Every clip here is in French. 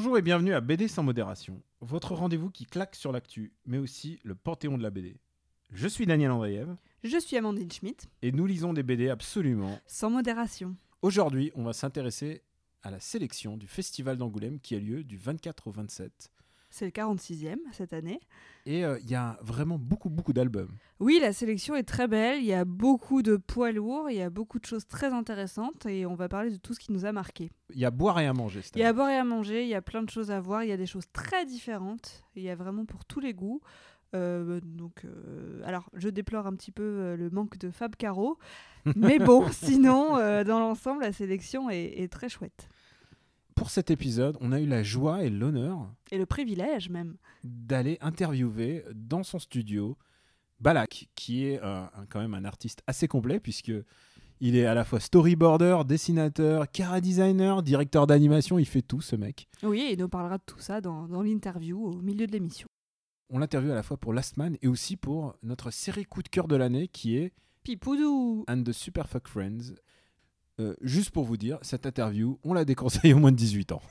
Bonjour et bienvenue à BD sans modération, votre rendez-vous qui claque sur l'actu, mais aussi le panthéon de la BD. Je suis Daniel Andreev Je suis Amandine Schmidt, et nous lisons des BD absolument. sans modération. Aujourd'hui, on va s'intéresser à la sélection du Festival d'Angoulême qui a lieu du 24 au 27. C'est le 46e cette année. Et euh, il y a vraiment beaucoup, beaucoup d'albums. Oui, la sélection est très belle, il y a beaucoup de poids lourds, il y a beaucoup de choses très intéressantes et on va parler de tout ce qui nous a marqué. Il y a boire et à manger. Il y a boire et à manger, il y a plein de choses à voir, il y a des choses très différentes, il y a vraiment pour tous les goûts. Euh, donc, euh, alors, je déplore un petit peu euh, le manque de Fab Caro, mais bon, sinon, dans l'ensemble, la sélection est, est très chouette. Pour cet épisode, on a eu la joie et l'honneur Et le privilège même. d'aller interviewer dans son studio Balak, qui est euh, quand même un artiste assez complet puisque il est à la fois storyboarder, dessinateur, cara designer, directeur d'animation, il fait tout ce mec. Oui, et il nous parlera de tout ça dans, dans l'interview au milieu de l'émission. On l'interviewe à la fois pour Last Man et aussi pour notre série coup de cœur de l'année qui est Pipoudou And the Super Fuck Friends. Euh, juste pour vous dire, cette interview, on la déconseille au moins de 18 ans.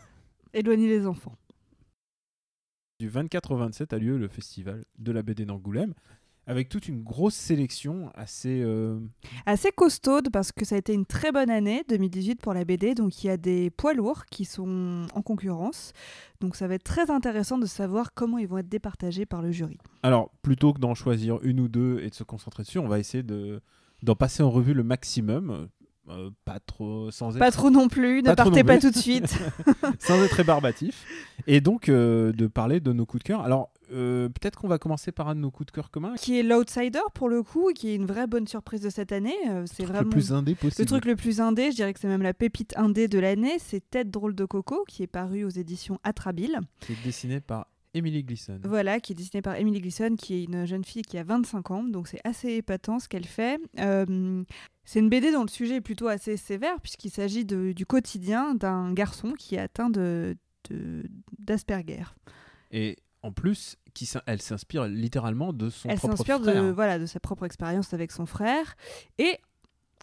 Éloignez les enfants. Du 24 au 27 a lieu le festival de la BD d'Angoulême avec toute une grosse sélection assez euh, Assez costaude parce que ça a été une très bonne année 2018 pour la BD. Donc il y a des poids lourds qui sont en concurrence. Donc ça va être très intéressant de savoir comment ils vont être départagés par le jury. Alors, plutôt que d'en choisir une ou deux et de se concentrer dessus, on va essayer de d'en passer en revue le maximum. Euh, pas trop, sans être, Pas trop non plus, ne Pas partez pas tout de suite. sans être rébarbatif. Et donc, euh, de parler de nos coups de cœur. Alors, euh, peut-être qu'on va commencer par un de nos coups de cœur communs. qui est l'outsider pour le coup, qui est une vraie bonne surprise de cette année. C'est vraiment Le plus indé possible. le truc le plus indé, je dirais que c'est même la pépite indé de l'année, c'est Tête drôle de coco qui est paru aux éditions Atrabile. C'est dessiné par Emily Gleason. Voilà, qui est dessinée par Emily Gleason, qui est une jeune fille qui a 25 ans, donc c'est assez épatant ce qu'elle fait. Euh, c'est une BD dont le sujet est plutôt assez sévère, puisqu'il s'agit du quotidien d'un garçon qui est atteint de, de- d'Asperger. Et en plus, qui elle s'inspire littéralement de son Elle propre s'inspire de, frère. voilà, de sa propre expérience avec son frère. Et,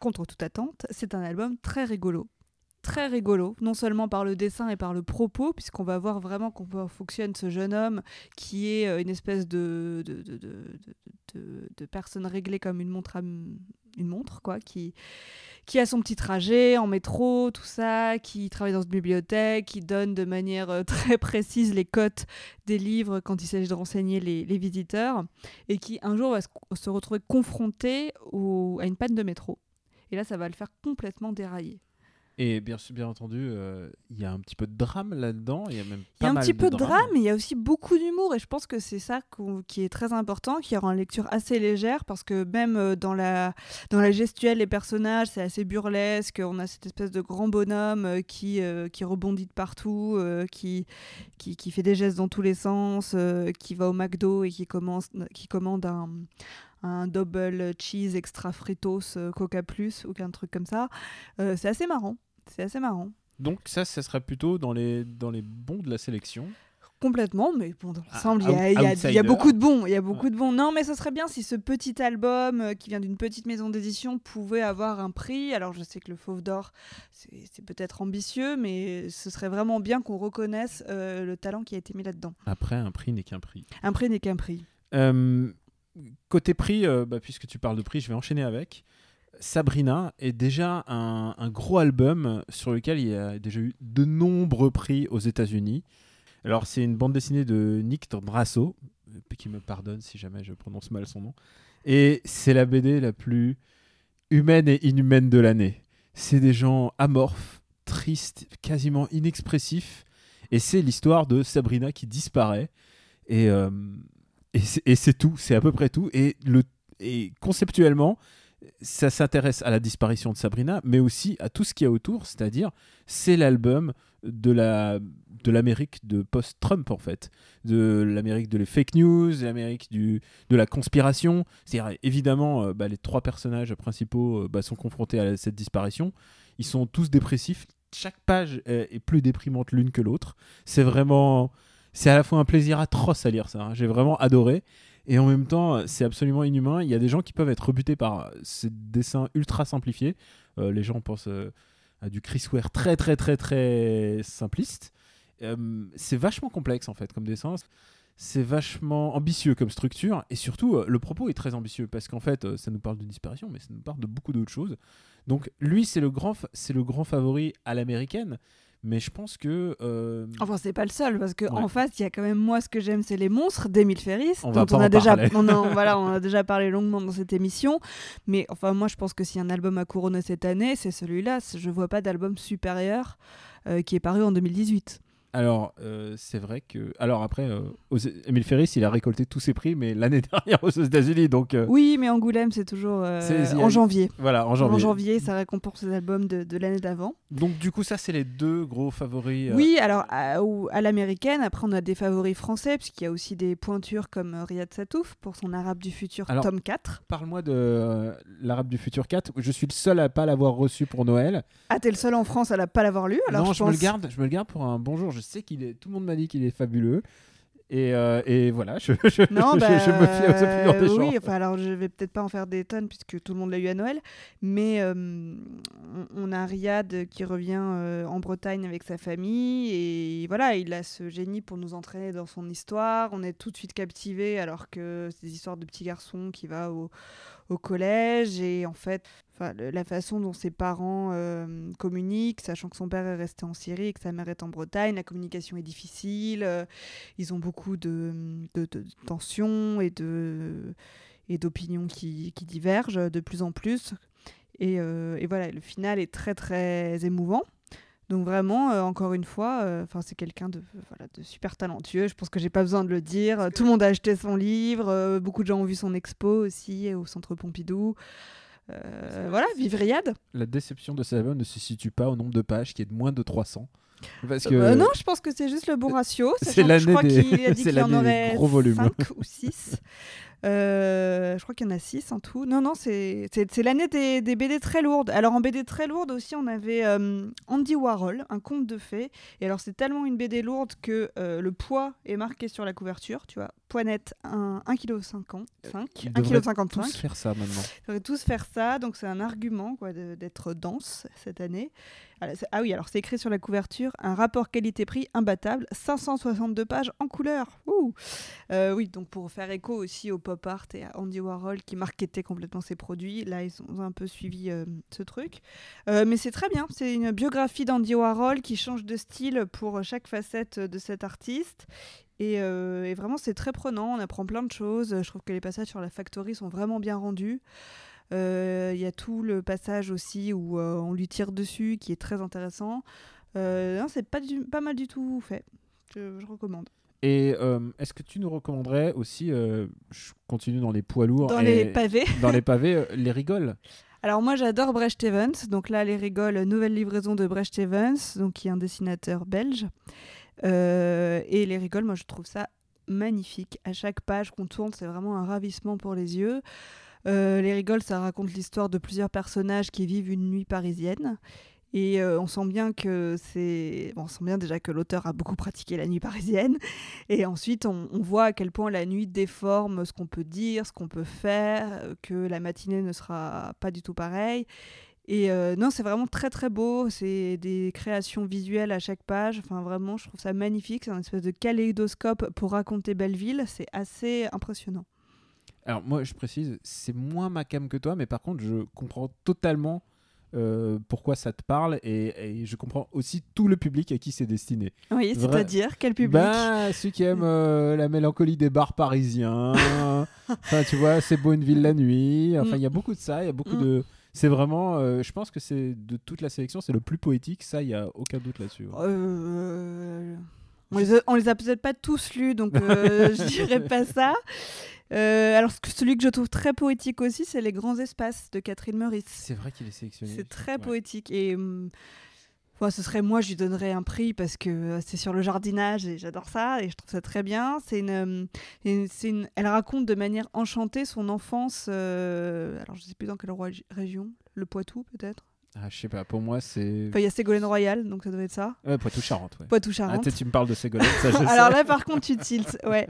contre toute attente, c'est un album très rigolo. Très rigolo, non seulement par le dessin et par le propos, puisqu'on va voir vraiment comment fonctionne ce jeune homme qui est euh, une espèce de, personne réglée comme une montre, une montre quoi, qui, a son petit trajet en métro, tout ça, qui travaille dans une bibliothèque, qui donne de manière euh, très précise les cotes des livres quand il s'agit de renseigner les, visiteurs, et qui un jour va se, retrouver confronté à une panne de métro. Et là, ça va le faire complètement dérailler. Et bien, bien entendu, euh, il y a un petit peu de drame là-dedans. Il y a même Il y pas a un mal petit peu de drame. drame, mais il y a aussi beaucoup d'humour, et je pense que c'est ça qui est très important, qui rend la lecture assez légère, parce que même euh, dans la, dans la gestuelle des personnages, c'est assez burlesque, on a cette espèce de grand bonhomme euh, qui, euh, qui rebondit de partout, euh, qui, qui, qui fait des gestes dans tous les sens, qui va au McDo et qui, commence, qui commande un, un double cheese extra fritos Coca Plus, ou qu'un truc comme ça. Euh, c'est assez marrant, c'est assez marrant. Donc ça, ça serait plutôt dans les, dans les bons de la sélection. Complètement, mais bon, dans Ah, l'ensemble, il y, a- y y beaucoup de bons. Il y a beaucoup de bons. Non, mais ce serait bien si ce petit album euh, qui vient d'une petite maison d'édition pouvait avoir un prix. Alors, je sais que le Fauve d'Or, c'est peut-être ambitieux, mais ce serait vraiment bien qu'on reconnaisse euh, le talent qui a été mis là-dedans. Après, un prix n'est qu'un prix. Un prix n'est qu'un prix. Euh, côté prix, bah, puisque tu parles de prix, je vais enchaîner avec. Sabrina est déjà un, gros album sur lequel il y a déjà eu de nombreux prix aux États-Unis. Alors, c'est une bande dessinée de Nick Drasso, euh, qui me pardonne si jamais je prononce mal son nom. Et c'est la BD la plus humaine et inhumaine de l'année. C'est des gens amorphes, tristes, quasiment inexpressifs. Et c'est l'histoire de Sabrina qui disparaît. Et, euh, c'est- tout, c'est à peu près tout. Et conceptuellement, ça s'intéresse à la disparition de Sabrina, mais aussi à tout ce qu'il y a autour, c'est-à-dire c'est l'album de la de l'Amérique de post-Trump en fait, de l'Amérique de les fake news, l'Amérique de la conspiration. C'est-à-dire évidemment euh, bah, les trois personnages principaux euh, bah, sont confrontés à cette disparition. Ils sont tous dépressifs. Chaque page est, est plus déprimante l'une que l'autre. C'est vraiment c'est à la fois un plaisir atroce à lire ça. hein. J'ai vraiment adoré. Et en même temps, c'est absolument inhumain. Il y a des gens qui peuvent être rebutés par ces dessins ultra simplifiés. Euh, les gens pensent euh, à du Chris Ware très très très très simpliste. Euh, c'est vachement complexe en fait comme dessin. C'est vachement ambitieux comme structure et surtout le propos est très ambitieux parce qu'en fait ça nous parle de disparition mais ça nous parle de beaucoup d'autres choses. Donc lui c'est le c'est le grand favori à l'américaine mais je pense que euh, Enfin, c'est pas le seul, parce qu'en Ouais. en face, il y a quand même moi, ce que j'aime, c'est les monstres d'Emile Ferris, On dont on a déjà, on en- voilà, on a déjà parlé longuement dans cette émission. Mais enfin, moi, je pense que a un album à couronner cette année, c'est celui-là. Je vois pas d'album supérieur euh, qui est paru en 2018. Alors euh, c'est vrai que alors après euh, aux... Emile Ferris il a récolté tous ses prix mais l'année dernière aux États-Unis donc euh, Oui, mais Angoulême, c'est toujours euh, en janvier. voilà en En janvier. janvier, ça récompense les albums de, de l'année d'avant. Donc du coup ça c'est les deux gros favoris. Oui, alors à, l'américaine, après on a des favoris français, puisqu'il y a aussi des pointures comme Riyad Satouf pour son Arabe du futur Alors, tome 4. Parle-moi de l'Arabe du futur 4. Je suis le seul à pas l'avoir reçu pour Noël. Ah, t'es le seul en France à ne pas l'avoir lu. Alors non, je, je, me le garde. Je me le garde pour un bonjour. Je sais qu'il est. Tout le monde m'a dit qu'il est fabuleux. Et, euh, et voilà, je, je, Non, je- bah, je me fie aux opinions des gens. Oui, enfin, alors je vais peut-être pas en faire des tonnes puisque tout le monde l'a eu à Noël, mais euh, on, on a Riyad qui revient euh, en Bretagne avec sa famille et voilà, il a ce génie pour nous entraîner dans son histoire. On est tout de suite captivé alors que c'est des histoires de petits garçons qui va au, au collège et en fait, enfin, le- la façon dont ses parents euh, communiquent, sachant que son père est resté en Syrie et que sa mère est en Bretagne, la communication est difficile. euh, ils ont beaucoup de, de, de tensions et de et d'opinions qui, qui divergent de plus en plus. Et, euh, et voilà, le final est très très émouvant. Donc vraiment, encore une fois, enfin c'est quelqu'un de, voilà, de super talentueux. Je pense que j'ai pas besoin de le dire. Tout le monde a acheté son livre. beaucoup de gens ont vu son expo aussi au Centre Pompidou. Euh, voilà, Riyad. La déception de cet album ne se situe pas au nombre de pages qui est de moins de 300. Parce que Euh, non, je pense que c'est juste le bon ratio. C'est l'année des- qu'il en aurait gros volumes. 5 ou 6. je crois qu'il y en a 6 en tout. Non, non, c'est l'année des, des BD très lourdes. Alors en BD très lourde aussi, on avait euh, Andy Warhol, un conte de fées. Et alors c'est tellement une BD lourde que euh, le poids est marqué sur la couverture. Tu vois, poids net 1,55 kg. 5, Ils 1,55 devraient kg. tous faire ça maintenant. Ils devraient tous faire ça, donc c'est un argument quoi, d'être dense cette année. Ah, ah oui, alors c'est écrit sur la couverture, un rapport qualité-prix imbattable, 562 pages en couleur. Ouh. Euh, oui, donc pour faire écho aussi au pop art et à Andy Warhol qui marketait complètement ses produits, là ils ont un peu suivi euh, ce truc. Euh, mais c'est très bien, c'est une biographie d'Andy Warhol qui change de style pour chaque facette de cet artiste. Et, euh, et vraiment, c'est très prenant. On apprend plein de choses. Je trouve que les passages sur la factory sont vraiment bien rendus. Il y a tout le passage aussi où on lui tire dessus, qui est très intéressant. C'est pas, pas mal du tout fait. Je, je recommande. Et euh, est-ce que tu nous recommanderais aussi, euh, je continue dans les poids lourds, Dans et- les pavés. dans les pavés, euh, les rigoles Alors moi j'adore Brecht Evans, donc là les rigoles, nouvelle livraison de Brecht Evans, donc qui est un dessinateur belge. Et les rigoles, moi je trouve ça magnifique. À chaque page qu'on tourne, c'est vraiment un ravissement pour les yeux. Les rigoles, ça raconte l'histoire de plusieurs personnages qui vivent une nuit parisienne. Et euh, on sent bien que c'est, on sent bien déjà que l'auteur a beaucoup pratiqué la nuit parisienne. Et ensuite, on, on voit à quel point la nuit déforme ce qu'on peut dire, ce qu'on peut faire, euh, que la matinée ne sera pas du tout pareille. Et euh, non, c'est vraiment très très beau. C'est des créations visuelles à chaque page. Enfin, vraiment, je trouve ça magnifique. C'est un espèce de kaléidoscope pour raconter Belleville. C'est assez impressionnant. Alors moi, je précise, c'est moins ma cam que toi, mais par contre, je comprends totalement euh, pourquoi ça te parle et, et je comprends aussi tout le public à qui c'est destiné. Oui, c'est-à-dire quel public Bah, ceux qui aiment euh, la mélancolie des bars parisiens. enfin, tu vois, c'est beau une ville la nuit. Enfin, il y a beaucoup de ça. Il y a beaucoup Mm. de. C'est vraiment. euh, je pense que c'est de toute la sélection, c'est le plus poétique. Ça, il y a aucun doute là-dessus. On, les a, a peut-être pas tous lus, donc je dirais pas ça. Euh, alors, celui que je trouve très poétique aussi, c'est Les Grands Espaces de Catherine Meurice. C'est vrai qu'il est sélectionné. C'est très Ouais. poétique. Et hum, enfin, ce serait moi, je lui donnerais un prix parce que euh, c'est sur le jardinage et j'adore ça et je trouve ça très bien. C'est une, hum, une- une- elle raconte de manière enchantée son enfance. euh, alors, je sais plus dans quelle région, le Poitou peut-être. Ah, je sais pas, pour moi, c'est. Enfin, il y a Ségolène Royal, donc ça doit être ça. Ouais, Poitou-Charentes, ouais. Ah, Poitou-Charentes. toi, tu me parles de Ségolène, ça je sais. Alors là, par contre, tu tiltes, ouais.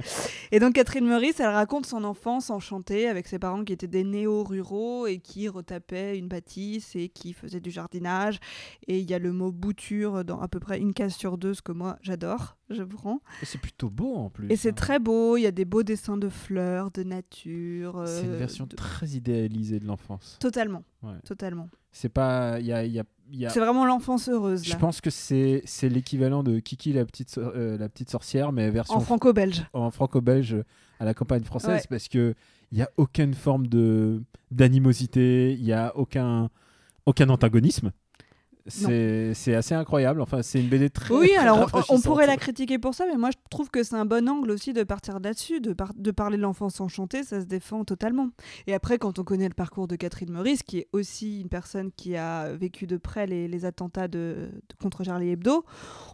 Et donc Catherine Meurice, elle raconte son enfance enchantée avec ses parents qui étaient des néo-ruraux et qui retapaient une bâtisse et qui faisaient du jardinage. Et il y a le mot bouture dans à peu près une case sur deux, ce que moi j'adore, je prends. Et c'est plutôt beau en plus. Et c'est hein. très beau, il y a des beaux dessins de fleurs, de nature. C'est une euh, version de- très idéalisée de l'enfance. Totalement, Ouais. totalement. C'est pas. Y a, y a- il y a- C'est vraiment l'enfance heureuse, Je pense que c'est l'équivalent de Kiki la petite, euh, la petite sorcière, mais version En franco-belge. en franco-belge à la campagne française Ouais. parce que il y a aucune forme de d'animosité, il y a aucun aucun antagonisme. C'est assez incroyable. Enfin, c'est une BD très. Oui, alors on- pourrait la critiquer pour ça, mais moi je trouve que c'est un bon angle aussi de partir là-dessus, de, par- de parler de l'enfance enchantée, ça se défend totalement. Et après, quand on connaît le parcours de Catherine Meurice, qui est aussi une personne qui a vécu de près les, les attentats de, de- contre Charlie Hebdo,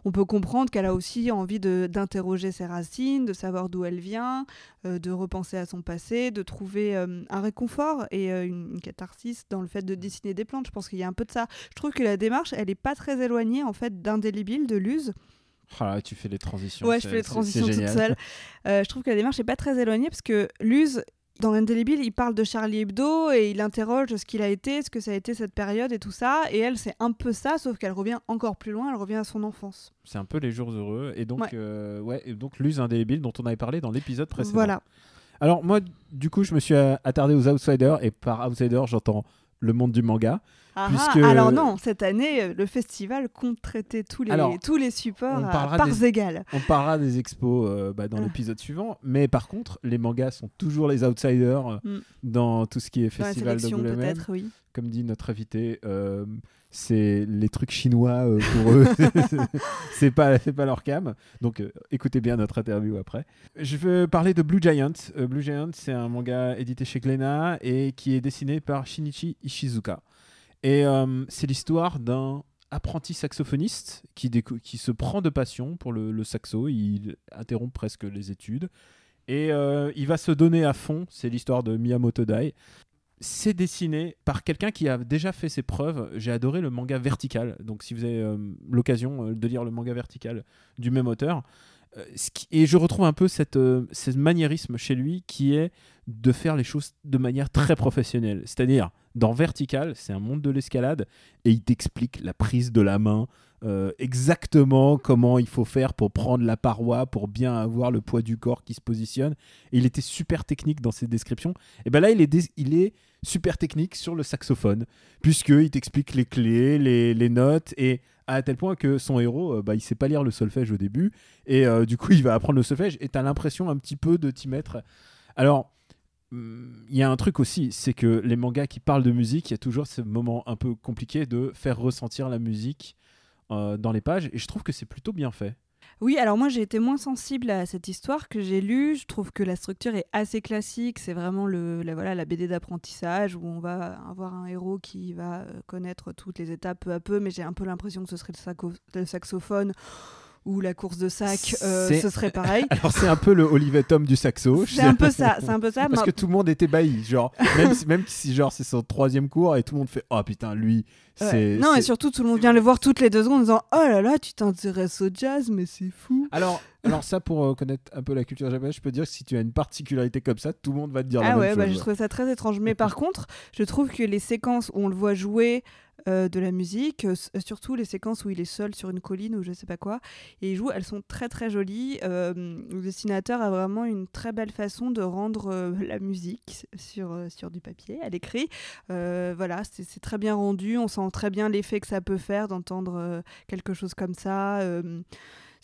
on peut comprendre qu'elle a aussi envie d'interroger ses racines, de savoir d'où elle vient, euh, de repenser à son passé, de trouver euh, un réconfort et euh, une, une catharsis dans le fait de dessiner des plantes. Je pense qu'il y a un peu de ça. Je trouve que la démarche, elle est pas très éloignée en fait d'Indélébile, de Luz. Ah là, tu fais les transitions. Ouais, je fais les transitions toute seule. Euh, je trouve que la démarche n'est pas très éloignée parce que Luz, dans l'Indélébile, il parle de Charlie Hebdo et il interroge ce qu'il a été, ce que ça a été cette période et tout ça. Et elle, c'est un peu ça, sauf qu'elle revient encore plus loin, elle revient à son enfance. C'est un peu les jours heureux et donc Ouais. euh, ouais et donc l'use indélébile dont on avait parlé dans l'épisode précédent. Voilà. Alors moi, du coup, je me suis attardé aux outsiders et par outsiders, j'entends le monde du manga. Ah, Puisque- ah, Alors non, cette année, euh, le festival compte traiter tous les, Alors, tous les supports à parts des- égales. On parlera des expos euh, bah, dans Ah. l'épisode suivant, mais par contre, les mangas sont toujours les outsiders euh, Mm. dans tout ce qui est festival d'Angoulême. oui. Comme dit notre invité, euh, c'est les trucs chinois euh, pour eux. c'est pas, pas leur cam. Donc écoutez bien notre interview après. Je veux parler de Blue Giant. Blue Giant, c'est un manga édité chez Glénat et qui est dessiné par Shinichi Ishizuka. Et euh, c'est l'histoire d'un apprenti saxophoniste qui, se prend de passion pour le, saxo. Il interrompt presque les études. Et euh, il va se donner à fond. C'est l'histoire de Miyamoto Dai. C'est dessiné par quelqu'un qui a déjà fait ses preuves. J'ai adoré le manga vertical. Donc, si vous avez euh, l'occasion de lire le manga vertical du même auteur, et je retrouve un peu cette, ce maniérisme chez lui qui est de faire les choses de manière très professionnelle. C'est-à-dire, dans Vertical, c'est un monde de l'escalade et il t'explique la prise de la main, euh, exactement comment il faut faire pour prendre la paroi, pour bien avoir le poids du corps qui se positionne. Il était super technique dans ses descriptions. Et ben là, il est, il est super technique sur le saxophone, puisqu'il t'explique les clés, les, les notes, et à tel point que son héros, euh, bah, il sait pas lire le solfège au début, et euh, du coup, il va apprendre le solfège, et tu as l'impression un petit peu de t'y mettre. Alors, il y a un truc aussi, c'est que les mangas qui parlent de musique, il y a toujours ce moment un peu compliqué de faire ressentir la musique euh, dans les pages, et je trouve que c'est plutôt bien fait. Oui, alors moi j'ai été moins sensible à cette histoire que j'ai lue. Je trouve que la structure est assez classique. C'est vraiment le, la, voilà, la BD d'apprentissage où on va avoir un héros qui va euh, connaître toutes les étapes peu à peu, mais j'ai un peu l'impression que ce serait le, saxophone ou la course de sac, euh, ce serait pareil. Alors, c'est un peu le Olivet Tom du saxo. C'est un peu ça, c'est un peu ça. Parce que tout le monde était bailli, genre même si, même si genre c'est son troisième cours et tout le monde fait oh putain lui Ouais. c'est Non, et surtout tout le monde vient le voir toutes les deux secondes en disant Oh là là, tu t'intéresses au jazz, mais c'est fou. alors alors ça pour euh, connaître un peu la culture japonaise je peux dire que si tu as une particularité comme ça tout le monde va te dire la Ah même ouais, bah, chose. j'ai trouvé ça très étrange. Mais par contre, je trouve que les séquences où on le voit jouer euh, de la musique, euh, surtout les séquences où il est seul sur une colline ou je sais pas quoi, et il joue, elles sont très très jolies. Euh, le dessinateur a vraiment une très belle façon de rendre la musique sur, sur du papier, à l'écrit. Voilà, c'est très bien rendu, on sent très bien l'effet que ça peut faire d'entendre quelque chose comme ça.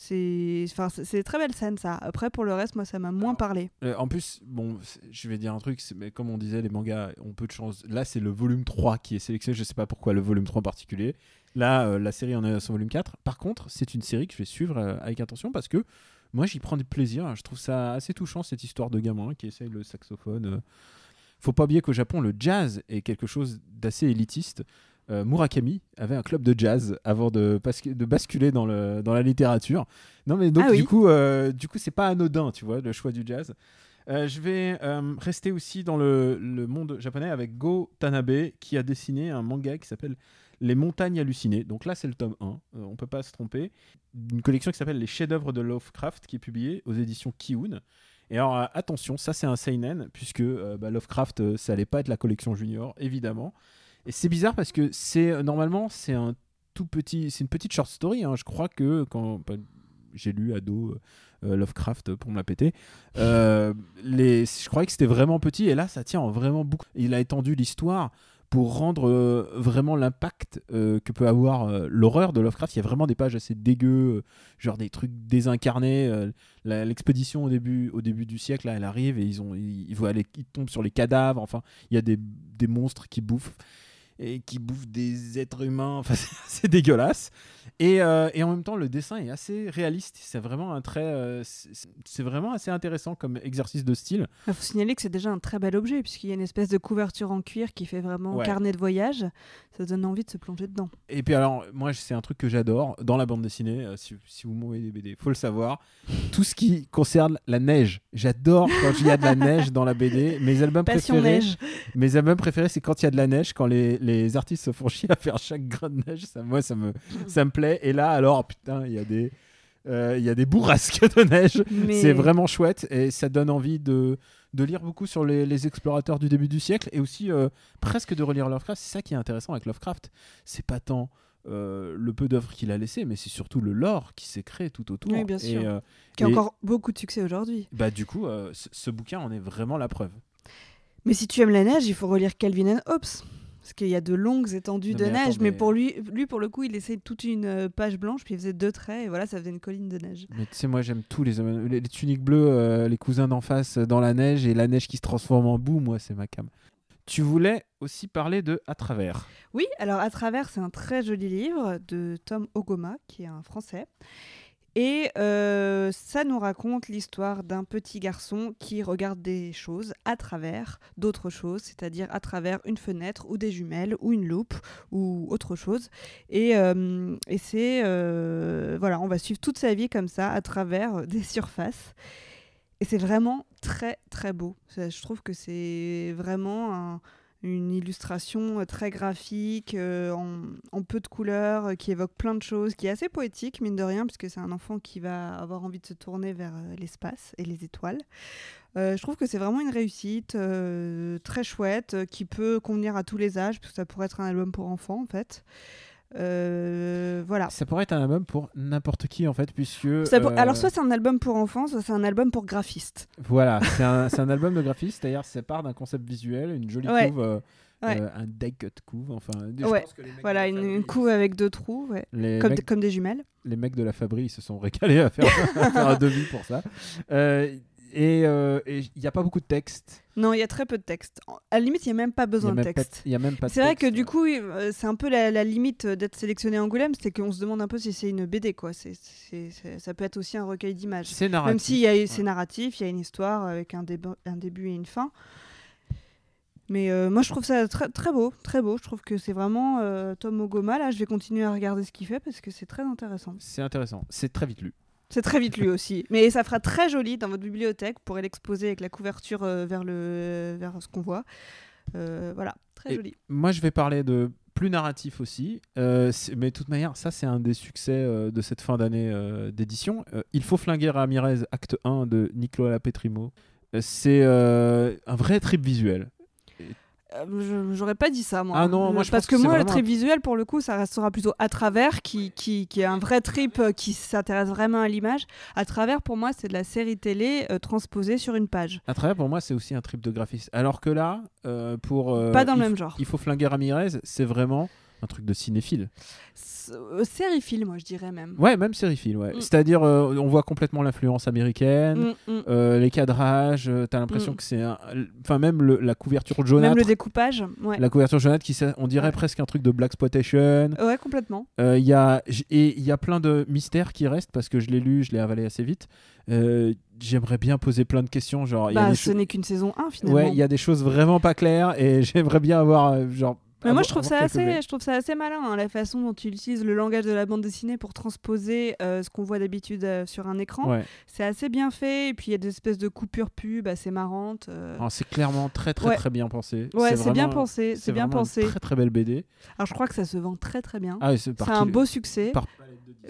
C'est enfin, c'est- très belle scène ça. Après, pour le reste, moi, ça m'a moins parlé. Euh, en plus, bon, je vais dire un truc, mais comme on disait, les mangas ont peu de chance. Là, c'est le volume 3 qui est sélectionné. Je sais pas pourquoi le volume 3 en particulier. Là, euh, la série en est à son volume 4. Par contre, c'est une série que je vais suivre euh, avec attention parce que moi, j'y prends du plaisir. Je trouve ça assez touchant, cette histoire de gamin qui essaye le saxophone. Faut pas oublier qu'au Japon, le jazz est quelque chose d'assez élitiste. Euh, Murakami avait un club de jazz avant de, basculer dans, le, dans la littérature. Non, mais donc, Ah oui. du coup, euh, du coup, c'est pas anodin, tu vois, le choix du jazz. Euh, je vais rester aussi dans le, le monde japonais avec Go Tanabe qui a dessiné un manga qui s'appelle Les Montagnes Hallucinées. Donc là, c'est le tome 1, euh, on peut pas se tromper. Une collection qui s'appelle Les Chefs-d'œuvre de Lovecraft, qui est publiée aux éditions Kiun. Et alors, attention, ça c'est un Seinen, puisque bah, Lovecraft, ça allait pas être la collection junior, évidemment. Et c'est bizarre parce que c'est euh, normalement, c'est un tout petit, c'est une petite short story. hein. Je crois que quand j'ai lu ado euh, Lovecraft pour me la péter, euh, je croyais que c'était vraiment petit, et là, ça tient en vraiment beaucoup. Il a étendu l'histoire pour rendre euh, vraiment l'impact euh, que peut avoir euh, l'horreur de Lovecraft. Il y a vraiment des pages assez dégueu, euh, genre des trucs désincarnés. euh, L'expédition au début, au début du siècle, là, elle arrive et ils, ont, ils, ils tombent sur les cadavres. Enfin, il y a des monstres qui bouffent et qui bouffent des êtres humains. Enfin, c'est dégueulasse. Et, euh, et en même temps, le dessin est assez réaliste. C'est vraiment un trait. euh, c'est c'est vraiment assez intéressant comme exercice de style. Il faut signaler que c'est déjà un très bel objet, puisqu'il y a une espèce de couverture en cuir qui fait vraiment Ouais. carnet de voyage. Ça donne envie de se plonger dedans. Et puis alors, moi, c'est un truc que j'adore dans la bande dessinée. euh, si, si vous m'envoyez des BD, faut le savoir. Tout ce qui concerne la neige. J'adore quand il y a de la neige dans la BD. Mes albums Passion préférés, neige. mes albums préférés, c'est quand il y a de la neige, quand les, les artistes se font chier à faire chaque grain de neige. Ça, moi, ça me, ça me plaît. Et là, alors, putain, il y a des, euh, il y a des bourrasques de neige. Mais- C'est vraiment chouette et ça donne envie de, de lire beaucoup sur les, les explorateurs du début du siècle et aussi euh, presque de relire Lovecraft. C'est ça qui est intéressant avec Lovecraft. C'est pas tant euh, le peu d'œuvres qu'il a laissé, mais c'est surtout le lore qui s'est créé tout autour. Oui, bien Et, sûr. euh, Qui a et- encore beaucoup de succès aujourd'hui. bah, du coup, euh, ce, ce bouquin en est vraiment la preuve. Mais si tu aimes la neige, il faut relire Calvin and Hobbes. Parce qu'il y a de longues étendues Non, de neige, mais pour lui, lui, pour le coup, il essayait toute une euh, page blanche, puis il faisait deux traits, et voilà, ça faisait une colline de neige. Mais tu sais, moi j'aime tous les, les, les tuniques bleues, euh, les cousins d'en face euh, dans la neige et la neige qui se transforme en boue, moi c'est ma cam. Tu voulais aussi parler de À travers. Oui, alors à travers, c'est un très joli livre de Tom Ogoma, qui est un Français. Et euh, ça nous raconte l'histoire d'un petit garçon qui regarde des choses à travers d'autres choses, c'est-à-dire à travers une fenêtre ou des jumelles ou une loupe ou autre chose. Et, euh, et c'est euh, voilà, on va suivre toute sa vie comme ça à travers des surfaces. Et c'est vraiment très très beau. Je trouve que c'est vraiment un, une illustration euh, très graphique, euh, en, peu de couleurs, euh, qui évoque plein de choses, qui est assez poétique, mine de rien, puisque c'est un enfant qui va avoir envie de se tourner vers l'espace et les étoiles. Je trouve que c'est vraiment une réussite très chouette, qui peut convenir à tous les âges, parce que ça pourrait être un album pour enfants, en fait. Euh, voilà. Ça pourrait être un album pour n'importe qui en fait, puisque. Ça pour- euh, Alors, soit c'est un album pour enfants, soit c'est un album pour graphistes. Voilà, c'est un, c'est un album de graphiste, c'est-à-dire ça part d'un concept visuel, une jolie Ouais. couve, euh, Ouais. un die cut couve, enfin. je Ouais, pense que les mecs Voilà, une, couve avec deux trous, comme, mecs, comme des jumelles. les mecs de la Fabry, ils se sont récalés à faire, à faire un devis pour ça. Euh, et il n'y a pas beaucoup de texte. Non, il y a très peu de texte. À la limite, il n'y a même pas besoin de texte. il y a même pas C'est vrai que du coup, euh, c'est un peu la, la limite d'être sélectionné Angoulême, c'est qu'on se demande un peu si c'est une BD, quoi. C'est, ça peut être aussi un recueil d'images. c'est narratif. Même a, ouais. c'est narratif, il y a une histoire avec un, déba- un début et une fin. Mais euh, moi, je trouve ça très, très beau, très beau. Je trouve que c'est vraiment euh, Tom Ogoma. Là, je vais continuer à regarder ce qu'il fait parce que c'est très intéressant. C'est intéressant, c'est très vite lu. C'est très vite lui aussi. Mais ça fera très joli dans votre bibliothèque. Vous pourrez l'exposer avec la couverture euh, vers, le, vers ce qu'on voit. Euh, voilà, très Et- joli. Moi, je vais parler de plus narratif aussi, euh, mais de toute manière, ça c'est un des succès de cette fin d'année d'édition. Il faut flinguer Ramirez, acte 1 de Nicolas Petrimo. C'est un vrai trip visuel. Euh, J'aurais pas dit ça, moi. Ah non, Euh, moi, je Parce pense que, que moi, le trip visuel, pour le coup, ça restera plutôt à travers, qui, qui, qui est un vrai trip euh, qui s'intéresse vraiment à l'image. À travers, pour moi, c'est de la série télé euh, transposée sur une page. À travers, pour moi, c'est aussi un trip de graphiste. Alors que là, euh, pour. euh, pas dans le il même genre. Il faut flinguer Ramirez, c'est vraiment un truc de cinéphile. Euh, Série-film, moi, je dirais même. Ouais, même sériephile, ouais. Mm. C'est-à-dire, euh, on voit complètement l'influence américaine. Mm, mm. euh, les cadrages, euh, t'as l'impression que c'est. Enfin, même le- la couverture jaunâtre. Même le découpage. Ouais. La couverture jaunâtre, qui, on dirait Ouais. presque un truc de Black Exploitation. Ouais, complètement. Il y a, et il y a plein de mystères qui restent parce que je l'ai lu, je l'ai avalé assez vite. J'aimerais bien poser plein de questions. Genre, il y a Bah, des ce n'est qu'une saison 1, finalement. Ouais, il y a des choses vraiment pas claires et j'aimerais bien avoir, genre, Mais moi, je trouve, ça assez, je trouve ça assez malin, hein, la façon dont tu utilises le langage de la bande dessinée pour transposer euh, ce qu'on voit d'habitude euh, sur un écran. Ouais. C'est assez bien fait, et puis il y a des espèces de coupures pub assez marrantes. euh. Alors, c'est clairement très très Ouais. très bien pensé. Ouais, c'est bien vraiment- pensé, c'est bien vraiment une pensé. Très très belle BD. Alors je crois que ça se vend très très bien. Ah, et c'est un beau succès. par-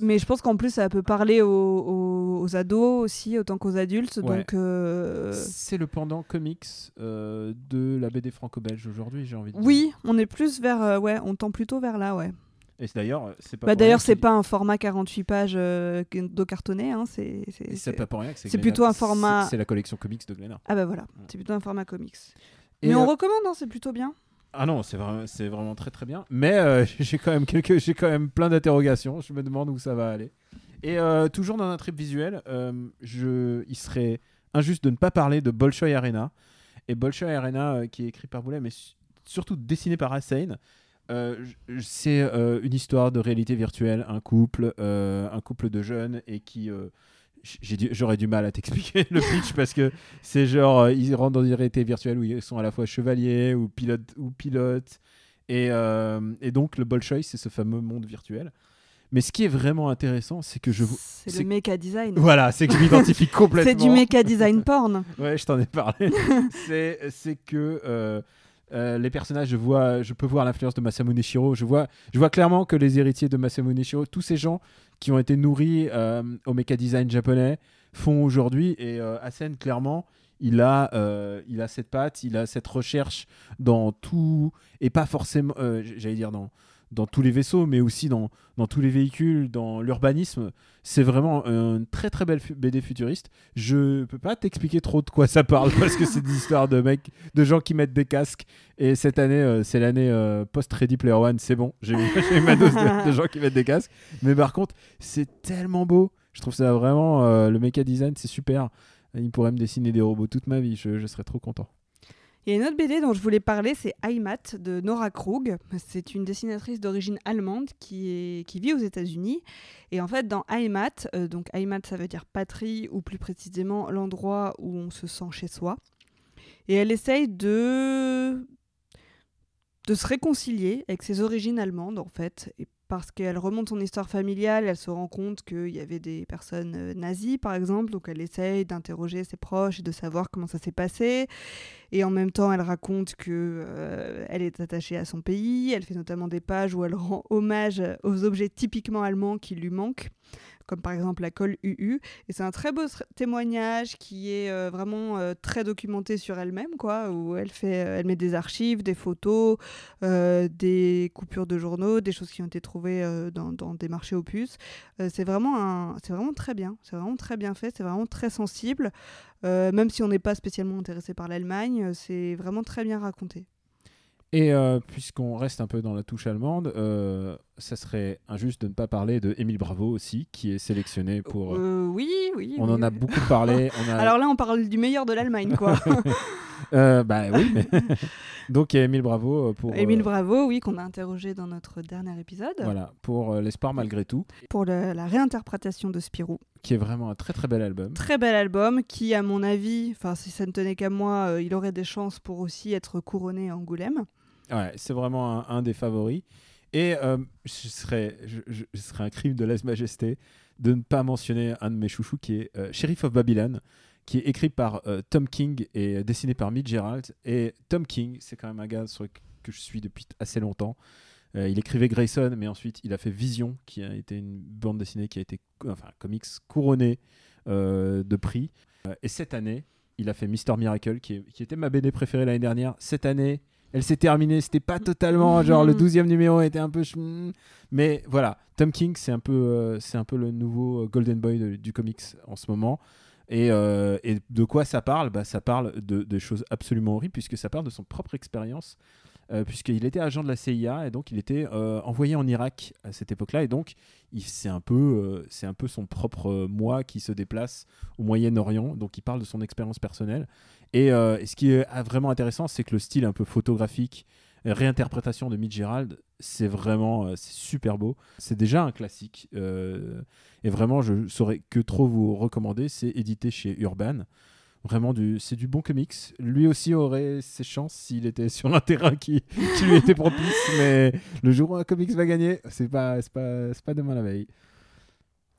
Mais je pense qu'en plus, ça peut parler aux, aux- aux ados aussi, autant qu'aux adultes. Ouais. Donc, euh, C'est le pendant comics euh, de la BD franco-belge aujourd'hui, j'ai envie de dire. oui, on est plus vers. euh, ouais, on tend plutôt vers là, ouais. Et d'ailleurs, c'est pas Bah, D'ailleurs, c'est pas un format 48 pages euh, de cartonné. Hein, c'est, c'est- pas pour rien que c'est plutôt un format- C'est la collection comics de Glénat. Ah bah voilà, c'est plutôt un format comics. Et, Mais on euh, recommande, hein, c'est plutôt bien. Ah non, c'est vraiment, c'est vraiment très très bien. Mais euh, j'ai quand même quelques, j'ai quand même plein d'interrogations. Je me demande où ça va aller. Et euh, toujours dans un trip visuel, euh, je, il serait injuste de ne pas parler de Bolshoi Arena. Et Bolshoi Arena, euh, qui est écrit par Boulet, mais surtout dessiné par Hussein. Euh, c'est euh, une histoire de réalité virtuelle, un couple, euh, un couple de jeunes et qui euh, j'aurais du mal à t'expliquer le pitch parce que c'est genre ils rentrent dans une réalité virtuelle où ils sont à la fois chevaliers ou pilotes ou pilotes et, et donc le Bolshoi c'est ce fameux monde virtuel. Mais ce qui est vraiment intéressant, c'est que je vous- C'est le méca design. voilà, c'est que je m'identifie complètement. C'est du méca design porn. Ouais, je t'en ai parlé. c'est que euh, les personnages, je peux voir l'influence de Masamune Shiro. Je vois, clairement que les héritiers de Masamune Shiro, tous ces gens qui ont été nourris euh, au mecha design japonais, font aujourd'hui. Et euh, Asen, clairement, il a, euh, il a cette patte, il a cette recherche dans tout, et pas forcément, j'allais dire dans dans tous les vaisseaux, mais aussi dans, dans tous les véhicules, dans l'urbanisme. C'est vraiment une très très belle BD futuriste. Je peux pas t'expliquer trop de quoi ça parle parce que c'est des histoires de mecs, de gens qui mettent des casques. Et cette année, euh, c'est l'année euh, post-Ready Player One. C'est bon, j'ai eu, ma dose de, gens qui mettent des casques. Mais par contre, c'est tellement beau. Je trouve ça vraiment. euh, le mecha design, c'est super. Il pourrait me dessiner des robots toute ma vie. Je serais trop content. Il y a une autre BD dont je voulais parler, c'est Heimat de Nora Krug. C'est une dessinatrice d'origine allemande qui, vit aux États-Unis. Et en fait, dans Heimat, euh, donc Heimat, ça veut dire patrie, ou plus précisément l'endroit où on se sent chez soi. Et elle essaye de, se réconcilier avec ses origines allemandes, en fait. Parce qu'elle remonte son histoire familiale, elle se rend compte qu'il y avait des personnes euh, nazies, par exemple. Donc elle essaye d'interroger ses proches et de savoir comment ça s'est passé. Et en même temps, elle raconte que euh, elle est attachée à son pays. Elle fait notamment des pages où elle rend hommage aux objets typiquement allemands qui lui manquent, comme par exemple la colle UU. Et c'est un très beau témoignage qui est euh, vraiment euh, très documenté sur elle-même, quoi, où elle fait, euh, elle met des archives, des photos, des coupures de journaux, des choses qui ont été trouvées dans, des marchés aux puces. C'est vraiment vraiment très bien. C'est vraiment très bien fait. C'est vraiment très sensible. Même si on n'est pas spécialement intéressé par l'Allemagne, c'est vraiment très bien raconté. Et puisqu'on reste un peu dans la touche allemande, euh, ça serait injuste de ne pas parler de Émile Bravo aussi, qui est sélectionné pour. Euh, oui, oui. on oui, en a beaucoup parlé. On a... Alors là, on parle du meilleur de l'Allemagne, quoi. Euh, bah oui, mais donc Émile Bravo euh, pour. Émile euh, Bravo, oui, qu'on a interrogé dans notre dernier épisode, Voilà, pour euh, l'espoir malgré tout, pour le- la réinterprétation de Spirou. qui est vraiment un très très bel album. Très bel album qui, à mon avis, enfin si ça ne tenait qu'à moi, euh, il aurait des chances pour aussi être couronné à Angoulême. Ouais, c'est vraiment un, un des favoris. Et euh, ce serait, je, je- un crime de lèse-majesté de ne pas mentionner un de mes chouchous qui est euh, Sheriff of Babylon, qui est écrit par euh, Tom King et dessiné par Mitch Gerald. Et Tom King, c'est quand même un gars sur- que je suis depuis assez longtemps. Euh, il écrivait Grayson, mais ensuite il a fait Vision, qui a été une bande dessinée qui a été, enfin, comics couronné euh, de prix. Euh, et cette année, il a fait Mister Miracle, qui, qui était ma BD préférée l'année dernière. Cette année, elle s'est terminée. C'était pas totalement genre le 12e numéro était un peu mais voilà, Tom King c'est un peu euh, c'est un peu le nouveau euh, Golden Boy de- du comics en ce moment. Et, euh, et de quoi ça parle? Bah, Ça parle de, de choses absolument horribles, puisque ça parle de son propre expérience, euh, puisqu'il était agent de la CIA, et donc il était envoyé en Irak à cette époque-là, et donc c'est un, peu, c'est un peu son propre moi qui se déplace au Moyen-Orient, donc il parle de son expérience personnelle. Et, euh, et ce qui est ah, vraiment intéressant, c'est que le style un peu photographique, euh, réinterprétation de Mitch Gerald, c'est vraiment euh, super beau. C'est déjà un classique. euh, et vraiment, je saurais que trop vous recommander. C'est édité chez Urban. Vraiment, c'est du bon comics. Lui aussi aurait ses chances s'il était sur un terrain qui, qui lui était propice, mais le jour où un comics va gagner, c'est pas, pas, pas demain la veille.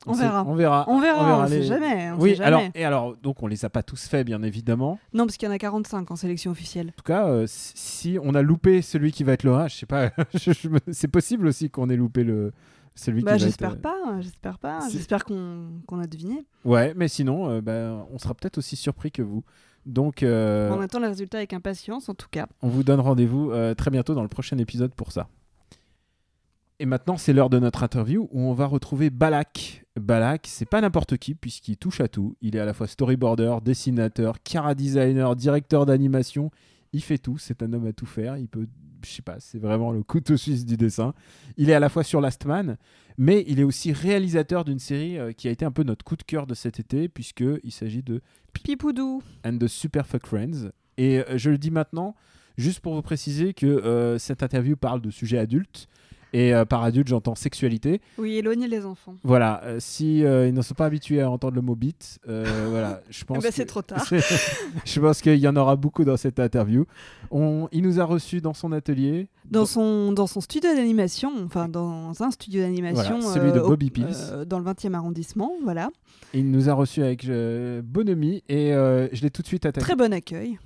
On verra. On verra. On verra, on les- sait jamais. on Oui, sait jamais. alors, et alors, donc on les a pas tous faits, bien évidemment. Non, parce qu'il y en a 45 en sélection officielle. En tout cas, euh, si on a loupé celui qui va être le rat, je sais pas, me- c'est possible aussi qu'on ait loupé le celui Bah, qui va j'espère être. euh, pas, j'espère pas. J'espère qu'on a deviné. Ouais, mais sinon, euh, bah, on sera peut-être aussi surpris que vous. Donc, euh, On attend les résultats avec impatience, en tout cas. on vous donne rendez-vous très bientôt dans le prochain épisode pour ça. Et maintenant, c'est l'heure de notre interview où on va retrouver Balak. Balak, c'est pas n'importe qui puisqu'il touche à tout. Il est à la fois storyboarder, dessinateur, cara designer, directeur d'animation. Il fait tout. C'est un homme à tout faire. Il peut, je sais pas, c'est vraiment le couteau suisse du dessin. Il est à la fois sur Last Man, mais il est aussi réalisateur d'une série euh, qui a été un peu notre coup de cœur de cet été puisque il s'agit de Pipoudou. and the Super Fuck Friends. Et euh, je le dis maintenant, juste pour vous préciser que euh, cette interview parle de sujets adultes. Et euh, par adulte, j'entends sexualité. Oui, éloigner les enfants. Voilà, euh, si euh, ils ne sont pas habitués à entendre le mot bite, euh, voilà, je pense. Eh ben, c'est trop tard. je pense qu'il y en aura beaucoup dans cette interview. On, il nous a reçus dans son atelier. Dans son, dans son studio d'animation, enfin dans un studio d'animation. Voilà, celui de Bobby Pills. dans le 20e arrondissement, voilà. Il nous a reçus avec bonhomie et je l'ai tout de suite attaqué. Très bon accueil.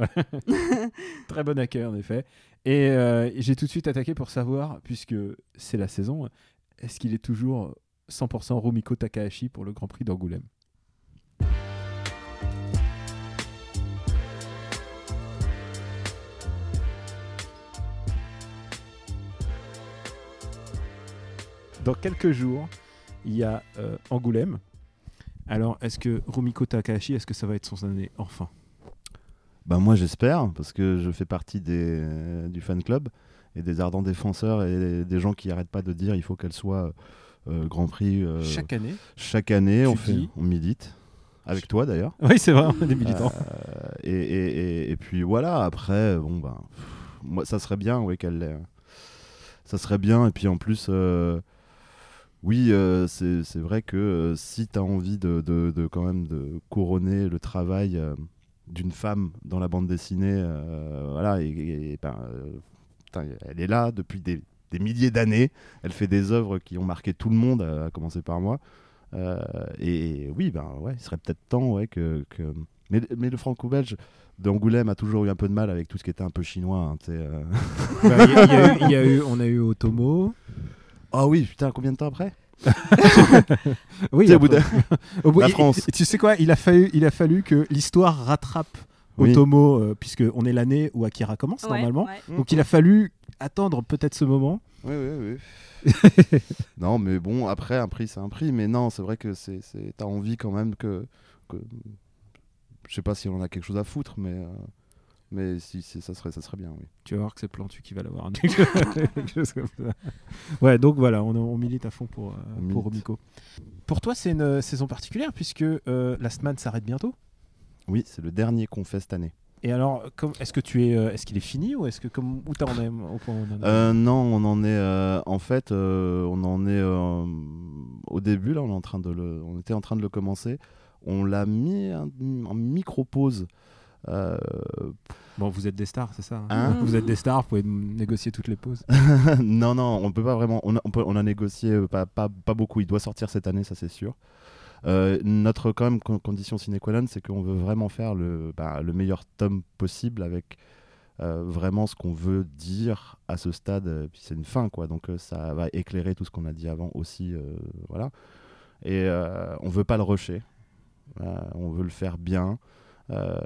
Très bon accueil en effet. Et euh, j'ai tout de suite attaqué pour savoir, puisque c'est la saison, est-ce qu'il est toujours 100% Rumiko Takahashi pour le Grand Prix d'Angoulême? Dans quelques jours, il y a euh, Angoulême. Alors, est-ce que Rumiko Takahashi, est-ce que ça va être son année enfin? Bah moi j'espère, parce que je fais partie des, euh, du fan club et des ardents défenseurs et des gens qui n'arrêtent pas de dire il faut qu'elle soit euh, Grand Prix euh, Chaque année chaque année, on, fait, on milite. Avec toi d'ailleurs. Oui, c'est vrai, on est militants. Euh, et, et, et, et puis voilà, après, bon ben, moi ça serait bien, oui, qu'elle l'ait. Ça serait bien, et puis en plus, euh, oui, euh, c'est c'est vrai que euh, si tu as envie de, de, de quand même de couronner le travail euh, d'une femme dans la bande dessinée, euh, voilà, et, ben, euh, putain, elle est là depuis des, des milliers d'années, elle fait des œuvres qui ont marqué tout le monde, à commencer par moi. Euh, et oui, ben ouais, il serait peut-être temps ouais, que, que... Mais, mais le franco-belge d'Angoulême a toujours eu un peu de mal avec tout ce qui était un peu chinois. hein, tu sais, euh. Bah, il y a- il y a eu- il y a eu- on a eu Otomo. Ah oui, putain, combien de temps après? Oui, au bout au bout- La France. il- tu sais quoi il a, fallu, il a fallu que l'histoire rattrape Oui. Otomo, euh, puisque on est l'année où Akira commence normalement. Donc il a fallu attendre peut-être ce moment. Oui, oui, oui. non, mais bon, après, un prix, c'est un prix. Mais non, c'est vrai que c'est, c'est... t'as envie quand même que, que... Je sais pas si on a quelque chose à foutre, mais, euh, mais si, si, ça, serait, ça serait bien, oui. Tu vas voir que c'est Plantu qui va l'avoir. Ouais, donc voilà, on, on milite à fond pour, euh, pour toi, c'est une euh, saison particulière puisque euh, Last Man s'arrête bientôt? Oui, c'est le dernier qu'on fait cette année. Et alors, est-ce que tu es, euh, est-ce qu'il est fini ou est-ce que comme où t'en es au point où on en est? Euh, non, on en est en fait, on en est au début là, on est en train de le, on était en train de le commencer. On l'a mis en micro pause. Euh, Bon, vous êtes des stars, c'est ça hein Hein Vous êtes des stars, vous pouvez négocier toutes les pauses. non, non, on peut pas vraiment. On a, on peut- on a négocié euh, pas, pas, pas beaucoup. Il doit sortir cette année, ça c'est sûr. Euh, notre quand même con- condition sine qua non, c'est qu'on veut vraiment faire le, bah, le meilleur tome possible avec euh, vraiment ce qu'on veut dire à ce stade. Puis c'est une fin, quoi. Donc ça va éclairer tout ce qu'on a dit avant aussi, voilà. Et on veut pas le rusher. On veut le faire bien. Euh,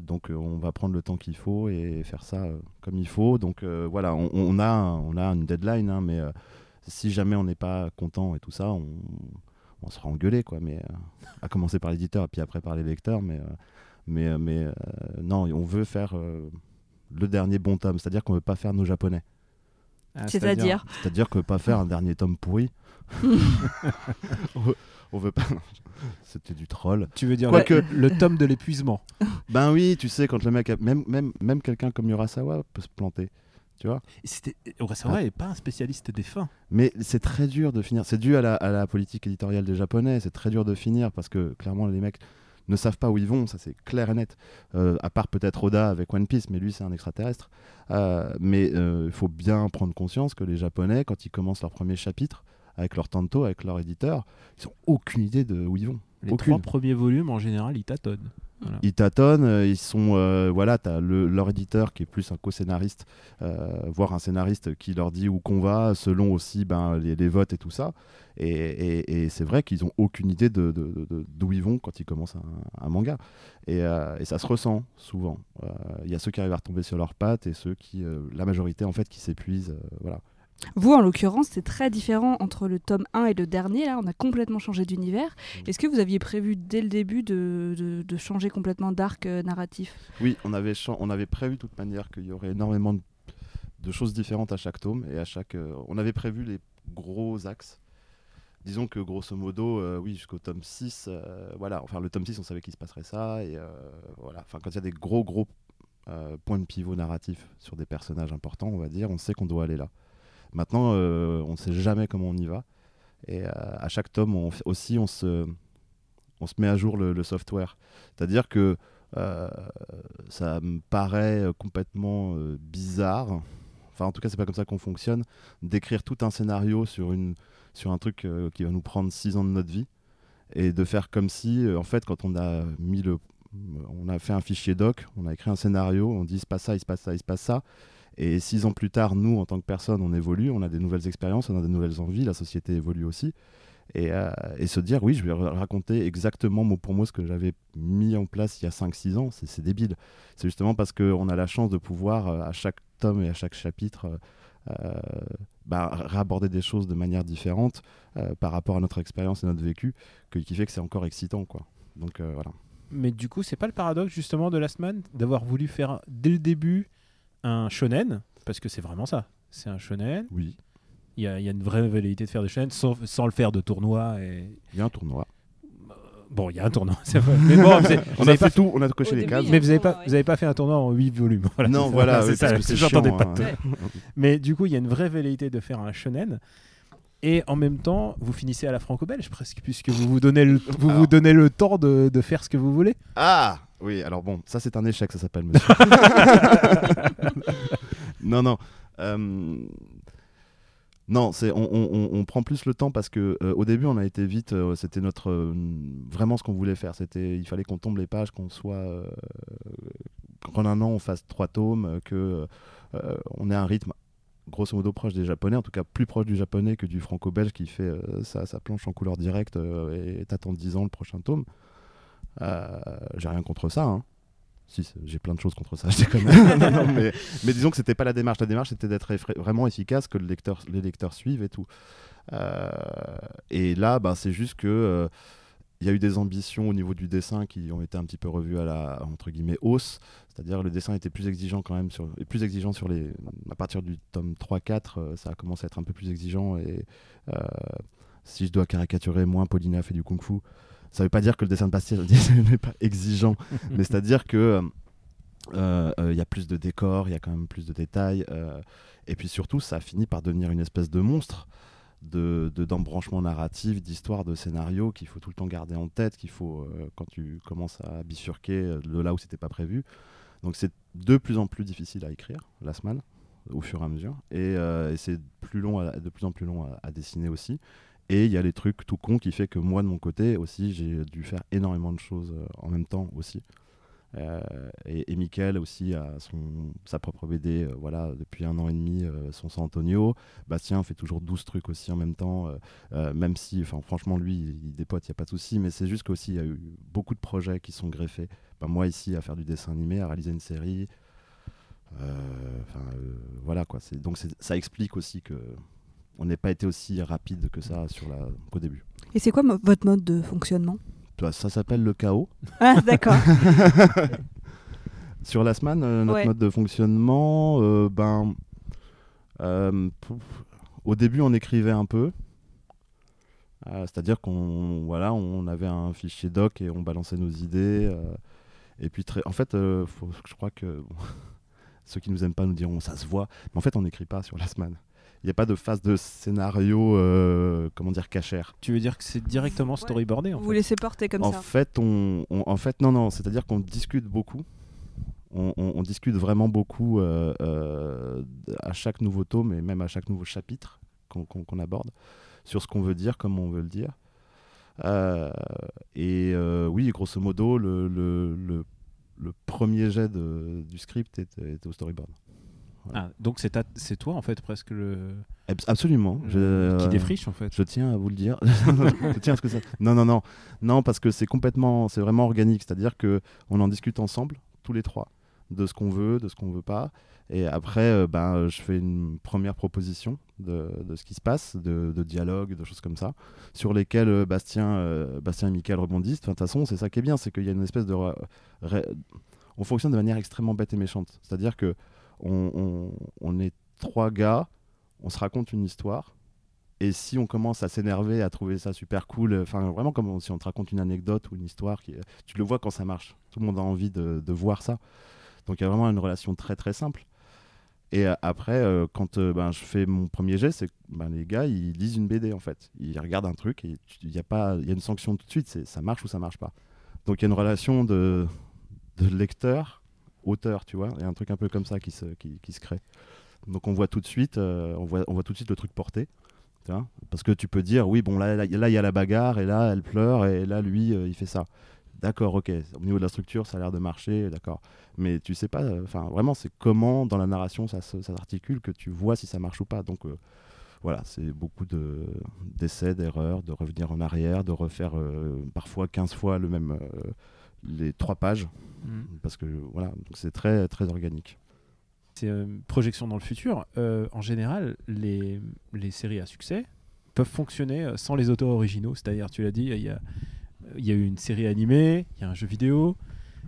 donc euh, on va prendre le temps qu'il faut et faire ça euh, comme il faut. Donc voilà, on, a, on a une deadline, hein, mais si jamais on n'est pas content et tout ça, on, sera engueulé, quoi. Mais à commencer par l'éditeur et puis après par les lecteurs, mais mais mais non, on veut faire le dernier bon tome, c'est-à-dire qu'on veut pas faire nos japonais, Ah, C'est-à-dire c'est-à-dire veut pas faire un dernier tome pourri. on, veut, pas. C'était du troll. Tu veux dire Quoique- le, le tome de l'épuisement Ben oui, tu sais, quand le mec, a- même même même quelqu'un comme Urasawa peut se planter, tu vois. Urasawa n'est pas un spécialiste des fins. Mais c'est très dur de finir. C'est dû à la, à la politique éditoriale des Japonais. C'est très dur de finir parce que clairement, les mecs, ne savent pas où ils vont, ça c'est clair et net. Euh, à part peut-être Oda avec One Piece, mais lui c'est un extraterrestre. Euh, mais il faut bien prendre conscience que les Japonais, quand ils commencent leur premier chapitre, avec leur tanto, avec leur éditeur, ils n'ont aucune idée de où ils vont. Les Aucune. trois premiers volumes, en général, ils tâtonnent. Voilà. Ils tâtonnent, euh, ils sont. euh, voilà, tu as leur éditeur qui est plus un co-scénariste, euh, voire un scénariste qui leur dit où qu'on va, selon aussi ben, les, les votes et tout ça. Et, et- et c'est vrai qu'ils ont aucune idée de, de- de- de- d'où ils vont quand ils commencent un, un manga. Et, euh, et ça se ressent souvent. Il y a ceux qui arrivent à retomber sur leurs pattes et ceux qui, la majorité en fait, qui s'épuisent. voilà. Vous, en l'occurrence, c'est très différent entre le tome 1 et le dernier. Là, on a complètement changé d'univers. Mm. Est-ce que vous aviez prévu dès le début de, de- de changer complètement d'arc euh, narratif? Oui, on avait, on avait prévu de toute manière qu'il y aurait énormément de, de choses différentes à chaque tome et à chaque. euh, on avait prévu les gros axes. Disons que grosso modo, euh, oui, jusqu'au tome 6, euh, voilà, enfin le tome 6, on savait qu'il se passerait ça, et voilà, enfin quand il y a des gros, gros points de pivot narratifs sur des personnages importants, on va dire, on sait qu'on doit aller là. Maintenant, euh, on ne sait jamais comment on y va, et euh, à chaque tome, on, aussi, on se, met à jour le, software. C'est-à-dire que euh, ça me paraît complètement bizarre. Enfin, en tout cas, c'est pas comme ça qu'on fonctionne. D'écrire tout un scénario sur, un truc qui va nous prendre six ans de notre vie et de faire comme si, en fait, quand on a mis le, on a fait un fichier doc, on a écrit un scénario, on dit il se passe ça, il se passe ça, il se passe ça. Et six ans plus tard, nous, en tant que personne, on évolue, on a des nouvelles expériences, on a des nouvelles envies, la société évolue aussi. Et, euh, se dire, oui, je vais ra- raconter exactement mot pour mot ce que j'avais mis en place il y a 5-6 ans, c'est débile. C'est justement parce qu'on a la chance de pouvoir, euh, à chaque tome et à chaque chapitre, euh, bah, réaborder des choses de manière différente par rapport à notre expérience et notre vécu, que- qui fait que c'est encore excitant. Quoi. Donc voilà. Mais du coup, c'est pas le paradoxe justement de Last Man d'avoir voulu faire dès le début un shonen Parce que c'est vraiment ça. C'est un shonen. Oui, Il y, a, il y a une vraie velléité de faire des shonen sans, sans le faire de tournoi. Et... il y a un tournoi. Bon, il y a un tournoi, c'est vrai. Mais bon, vous avez- vous On a pas fait tout, on a coché Au les cases. Mais vous n'avez pas, ouais. vous avez pas fait un tournoi en 8 volumes. Voilà, non, voilà, c'est ça. J'entendais pas hein. de- Mais du coup, il y a une vraie velléité de faire un shonen. Et en même temps, vous finissez à la franco-belge presque, puisque vous vous donnez le, vous vous Alors. donnez le temps de, de faire ce que vous voulez. Ah Oui, alors bon, ça c'est un échec, ça s'appelle, monsieur. non, non. euh, Non, c'est on, prend plus le temps parce que euh, au début on a été vite, euh, c'était notre vraiment ce qu'on voulait faire. C'était il fallait qu'on tombe les pages, qu'on soit qu'en un an on fasse trois tomes, que on ait un rythme grosso modo proche des japonais, en tout cas plus proche du japonais que du franco-belge qui fait sa, planche en couleur directe et t'attends 10 ans le prochain tome. Euh, j'ai rien contre ça. hein. Si, j'ai plein de choses contre ça, je. Non, non, mais, mais disons que c'était pas la démarche. La démarche c'était d'être vraiment efficace, que le lecteur, les lecteurs suivent et tout. Euh, et là, bah, c'est juste que euh, il y a eu des ambitions au niveau du dessin qui ont été un petit peu revues à la entre guillemets hausse. C'est-à-dire le dessin était plus exigeant quand même sur, et plus exigeant sur les. À partir du tome 3-4, euh, ça a commencé à être un peu plus exigeant et si je dois caricaturer, moins Paulina fait du kung-fu. Ça veut pas dire que le dessin de Bastille n'est pas exigeant, mais c'est-à-dire que euh, euh, il y a plus de décors, il y a quand même plus de détails, euh, et puis surtout, ça a fini par devenir une espèce de monstre de de- d'embranchement narratif, d'histoire, de scénario qu'il faut tout le temps garder en tête, qu'il faut euh, quand tu commences à bifurquer euh, de là où c'était pas prévu. Donc c'est de plus en plus difficile à écrire, Last Man, au fur et à mesure, et, euh, et c'est plus long, à- de plus en plus long à, à dessiner aussi. Et il y a les trucs tout cons qui fait que moi de mon côté aussi j'ai dû faire énormément de choses euh, en même temps aussi. Euh, et, et Mickaël aussi a son, sa propre BD euh, voilà, depuis un an et demi, son San Antonio. Bastien fait toujours 12 trucs aussi en même temps, même si franchement lui il, il dépote, il n'y a pas de souci, mais c'est juste qu'aussi il y a eu beaucoup de projets qui sont greffés. Ben, moi ici à faire du dessin animé, à réaliser une série. Voilà quoi. Donc ça explique aussi que on n'ait pas été aussi rapide que ça sur la, qu'au début. Et c'est quoi votre mode de fonctionnement? Toi, Ça s'appelle le chaos. Ah, d'accord. Sur la semaine, euh, notre Ouais. mode de fonctionnement, euh, ben, euh, pouf, au début, on écrivait un peu. C'est-à-dire qu'on voilà, on avait un fichier doc et on balançait nos idées. et puis, très, en fait, faut- je crois que bon, ceux qui nous aiment pas nous diront ça se voit. Mais en fait, on n'écrit pas sur la semaine. Il n'y a pas de phase de scénario, euh, comment dire, cachère. Tu veux dire que c'est directement storyboardé en Vous fait? laissez porter comme en ça. fait, on, on- en fait, non, non, c'est-à-dire qu'on discute beaucoup. On, on- on discute vraiment beaucoup euh, euh, à chaque nouveau tome et même à chaque nouveau chapitre qu'on qu'on- qu'on aborde sur ce qu'on veut dire, comment on veut le dire. Euh, et euh, oui, grosso modo, le, le- le- le premier jet de- du script était, était au storyboard. Ah, donc c'est ta- c'est toi en fait presque le Abs- Absolument. Je- qui euh, défriche en fait. Je tiens à vous le dire. je tiens à ce que ça. Non, non, non, non, parce que c'est complètement, c'est vraiment organique. C'est-à-dire que on en discute ensemble, tous les trois, de ce qu'on veut, de ce qu'on veut pas. Et après, euh, ben, je fais une première proposition de, de ce qui se passe, de, de dialogue, de choses comme ça, sur lesquelles euh, Bastien, euh, Bastien et Michael rebondissent. De toute façon, c'est ça qui est bien, c'est qu'il y a une espèce de, on fonctionne de manière extrêmement bête et méchante. C'est-à-dire que on, on- on est trois gars, on se raconte une histoire. Et si on commence à s'énerver, à trouver ça super cool, euh, enfin vraiment comme si on te raconte une anecdote ou une histoire, qui, tu le vois quand ça marche. Tout le monde a envie de, voir ça. Donc il y a vraiment une relation très très simple. Et euh, après, euh, quand euh, ben, je fais mon premier jet, c'est ben, les gars, ils lisent une BD en fait. Ils regardent un truc et il y a pas, y a une sanction tout de suite. C'est ça marche ou ça marche pas. Donc il y a une relation de, de lecteur auteur, tu vois. Il y a un truc un peu comme ça qui se, qui, se crée. Donc on voit tout de suite, euh, on voit, on voit tout de suite le truc porté. Parce que tu peux dire, oui, bon, là, il y a la bagarre, et là, elle pleure, et là, lui, euh, il fait ça. D'accord, ok. Au niveau de la structure, ça a l'air de marcher, d'accord. Mais tu sais pas, euh, enfin, vraiment, c'est comment dans la narration ça s'articule que tu vois si ça marche ou pas. Donc voilà, c'est beaucoup de- d'essais, d'erreurs, de revenir en arrière, de refaire parfois 15 fois le même, les trois pages, Mm. parce que voilà, c'est très, très organique. C'est euh, projection dans le futur. Euh, en général, les, les séries à succès peuvent fonctionner euh, sans les auteurs originaux. C'est-à-dire, tu l'as dit, il y a, il y a eu une série animée, il y a un jeu vidéo.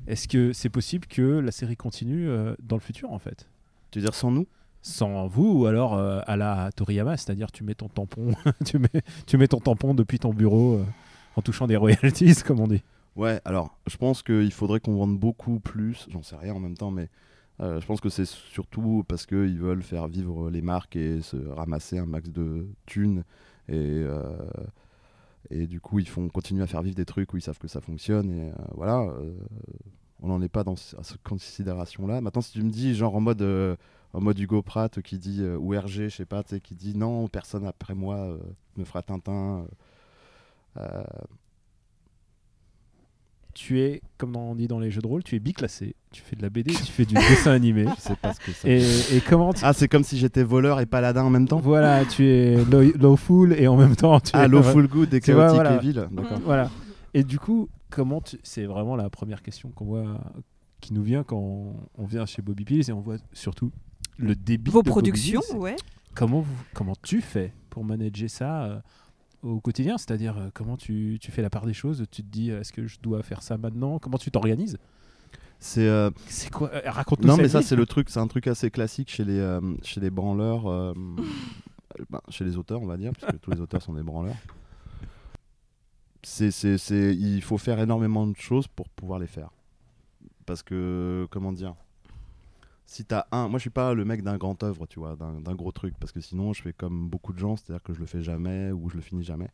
Est-ce que c'est possible que la série continue euh, dans le futur, en fait? Tu veux dire sans nous? Sans vous, ou alors euh, à la Toriyama, c'est-à-dire tu mets ton tampon, tu, mets, tu mets ton tampon depuis ton bureau euh, en touchant des royalties, comme on dit. Ouais, alors je pense qu'il faudrait qu'on vende beaucoup plus, j'en sais rien en même temps, mais euh, je pense que c'est surtout parce qu'ils veulent faire vivre les marques et se ramasser un max de thunes. Et, euh, et du coup, ils font continuer à faire vivre des trucs où ils savent que ça fonctionne. Et euh, voilà, on n'en est pas dans à cette considération-là. Maintenant, si tu me dis, genre en mode, en mode Hugo Pratt qui dit, ou RG, je sais pas, qui dit non, personne après moi euh, me fera Tintin. Tu es, comme on dit dans les jeux de rôle, tu es biclassé. Tu fais de la BD, tu fais du dessin animé. je sais pas ce que ça Et, et comment tu... Ah, c'est comme si j'étais voleur et paladin en même temps Voilà, tu es low, lawful et en même temps tu Ah, es... Lawful Good et C'est chaotique voilà. et vil. D'accord. Voilà. Et du coup, comment tu... C'est vraiment la première question qu'on voit, qui nous vient quand on, on vient chez Bobby Pills et on voit surtout le débit Vos de Bobby productions, Pills. ouais. Comment, vous, comment tu fais pour manager ça euh, au quotidien C'est-à-dire, euh, comment tu, tu fais la part des choses Tu te dis, euh, est-ce que je dois faire ça maintenant? Comment tu t'organises? C'est euh, C'est quoi? Euh, Raconte-nous non, mais ça c'est le truc, c'est un truc assez classique chez les euh, chez les branleurs, euh, bah, chez les auteurs, on va dire, puisque tous les auteurs sont des branleurs. C'est, c'est, c'est, il faut faire énormément de choses pour pouvoir les faire. Parce que, comment dire, si t'as un, moi je suis pas le mec d'un grand œuvre, tu vois, d'un, gros truc, parce que sinon je fais comme beaucoup de gens, c'est-à-dire que je le fais jamais ou je le finis jamais.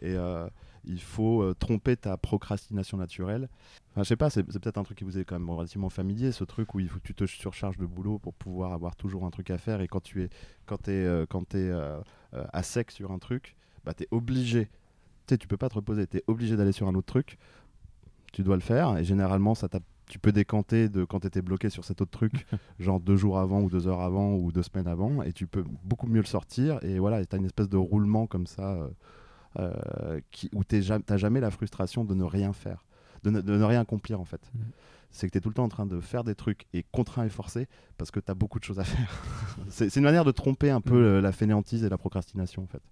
Et euh, il faut euh, tromper ta procrastination naturelle. Enfin, je sais pas, c'est, peut-être un truc qui vous est quand même relativement familier, ce truc où il faut que tu te surcharges de boulot pour pouvoir avoir toujours un truc à faire. Et quand tu es, quand t'es, euh, quand euh, à sec sur un truc, bah t'es obligé. Tu sais, tu peux pas te reposer, t'es obligé d'aller sur un autre truc. Tu dois le faire. Et généralement, ça t'a- tu peux décanter de quand t'étais bloqué sur cet autre truc, genre deux jours avant ou deux heures avant ou deux semaines avant, et tu peux beaucoup mieux le sortir. Et voilà, t'as une espèce de roulement comme ça. euh, euh, qui, où tu n'as jamais la frustration de ne rien faire, de ne, de ne rien accomplir en fait. Mhm. C'est que tu es tout le temps en train de faire des trucs et contraint et forcé parce que tu as beaucoup de choses à faire. c'est une manière de tromper un peu euh, la fainéantise et la procrastination en fait.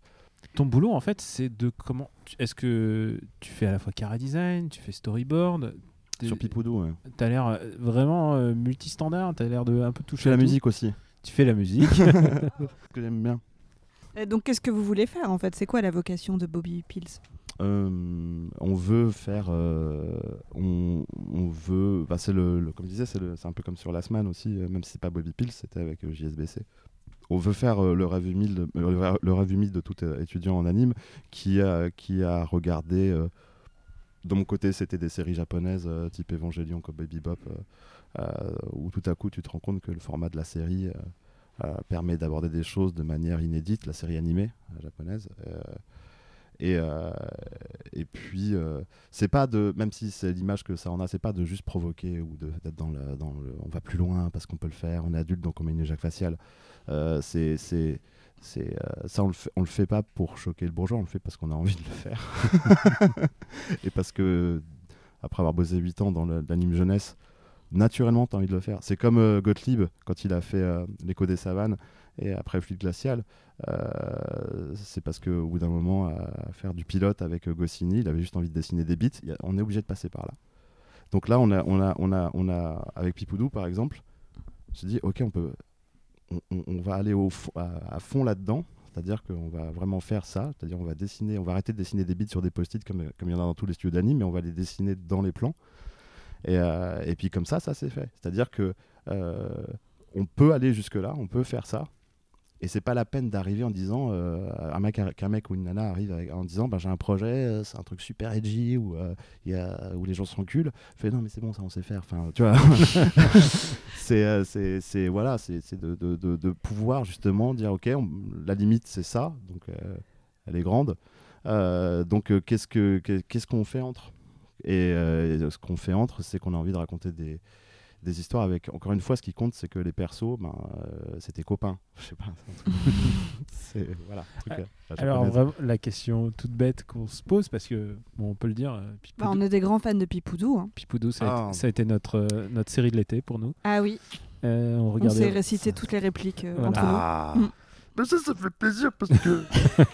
Ton boulot, en fait, c'est de comment. tu- Est-ce que tu fais à la fois cara design, tu fais storyboard Sur Pipoudou, ouais. T'as l'air euh, vraiment euh, multistandard, t'as l'air de un peu je toucher fais à la tout. musique aussi, Tu fais la musique. que j'aime bien. Et donc, qu'est-ce que vous voulez faire en fait? C'est quoi la vocation de Bobby Pills? Euh, on veut faire, euh, on, on veut, bah, c'est le, le- comme je disais, c'est le- un peu comme sur Last Man aussi, euh, même si c'est pas Bobby Pills, c'était avec euh, JSBC. on veut faire euh, le rêve humide, de- le rêve humide de tout euh, étudiant en anime qui a, qui a regardé. De mon côté, c'était des séries japonaises euh, type Evangelion, comme Baby Bop, euh, euh, où tout à coup tu te rends compte que le format de la série euh, permet d'aborder des choses de manière inédite, la série animée japonaise. et, et puis, c'est pas de, même si c'est l'image que ça en a, c'est pas de juste provoquer ou d'être dans dans le, on va plus loin parce qu'on peut le faire, on est adulte donc on met une éjac faciale. Euh, c'est, c'est, euh, ça on le, fait, on le fait pas pour choquer le bourgeois, on le fait parce qu'on a envie de le faire. et parce que, après avoir bossé 8 ans dans l'anime jeunesse, naturellement tu as envie de le faire. C'est comme euh, Gottlieb quand il a fait euh, l'écho des savanes et après Fluide glacial. Euh, c'est parce qu'au bout d'un moment, à faire du pilote avec Goscinny, il avait juste envie de dessiner des bits. A- on est obligé de passer par là. Donc là, on a, on a, on a, on a avec Pipoudou par exemple, on s'est dit, ok, on peut, on, va aller à, fond là-dedans. C'est-à-dire qu'on va vraiment faire ça. C'est-à-dire on va dessiner, on va arrêter de dessiner des bits sur des post-it comme, comme il y en a dans tous les studios d'anime, mais on va les dessiner dans les plans. Et, euh, puis comme ça, ça s'est fait. C'est-à-dire que euh, on peut aller jusque là, on peut faire ça. Et c'est pas la peine d'arriver en disant euh, un mec qu'un mec ou une nana arrive avec- en disant bah, j'ai un projet, euh, c'est un truc super edgy où euh, où les gens se reculent. Fait non mais c'est bon ça on sait faire. Enfin tu vois. c'est euh, c'est c'est voilà c'est de, de, de, de pouvoir justement dire ok on- la limite c'est ça donc euh, elle est grande. Donc qu'est-ce que qu'est- qu'est-ce qu'on fait entre? Et ce qu'on fait entre c'est qu'on a envie de raconter des des histoires avec encore une fois ce qui compte c'est que les persos ben euh, c'était copains je sais pas c'est truc- voilà truc, euh, la Alors vraiment, la question toute bête qu'on se pose, parce que bon, on peut le dire, euh, Bah, on est des grands fans de Pipoudou. hein. Pipoudou, ça, a Ah. été, ça a été notre, euh, notre série de l'été pour nous. Ah oui, Euh, on on s'est récité toutes les répliques euh, Voilà. entre nous. ah Mm. Mais ça ça fait plaisir parce que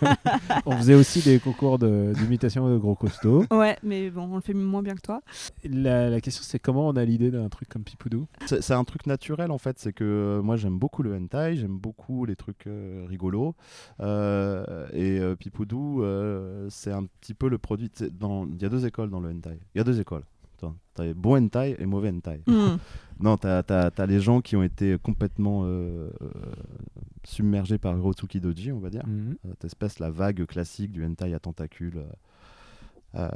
on faisait aussi des concours de- d'imitation de, gros costauds. Ouais, mais bon, on le fait moins bien que toi. La, la question, c'est comment on a l'idée d'un truc comme Pipoudou? C'est un truc naturel en fait, c'est que euh, moi j'aime beaucoup le hentai, j'aime beaucoup les trucs euh, rigolos. Euh, et euh, Pipoudou, euh, c'est un petit peu le produit. Il y a deux écoles dans le hentai. Il y a deux écoles. Attends, T'as bon hentai et mauvais hentai. Mm. Non, t'as as, les gens qui ont été complètement euh, euh, submergés par Hirotsuki Doji, on va dire. Mhm. Cette espèce, la vague classique du hentai à tentacules. euh, euh,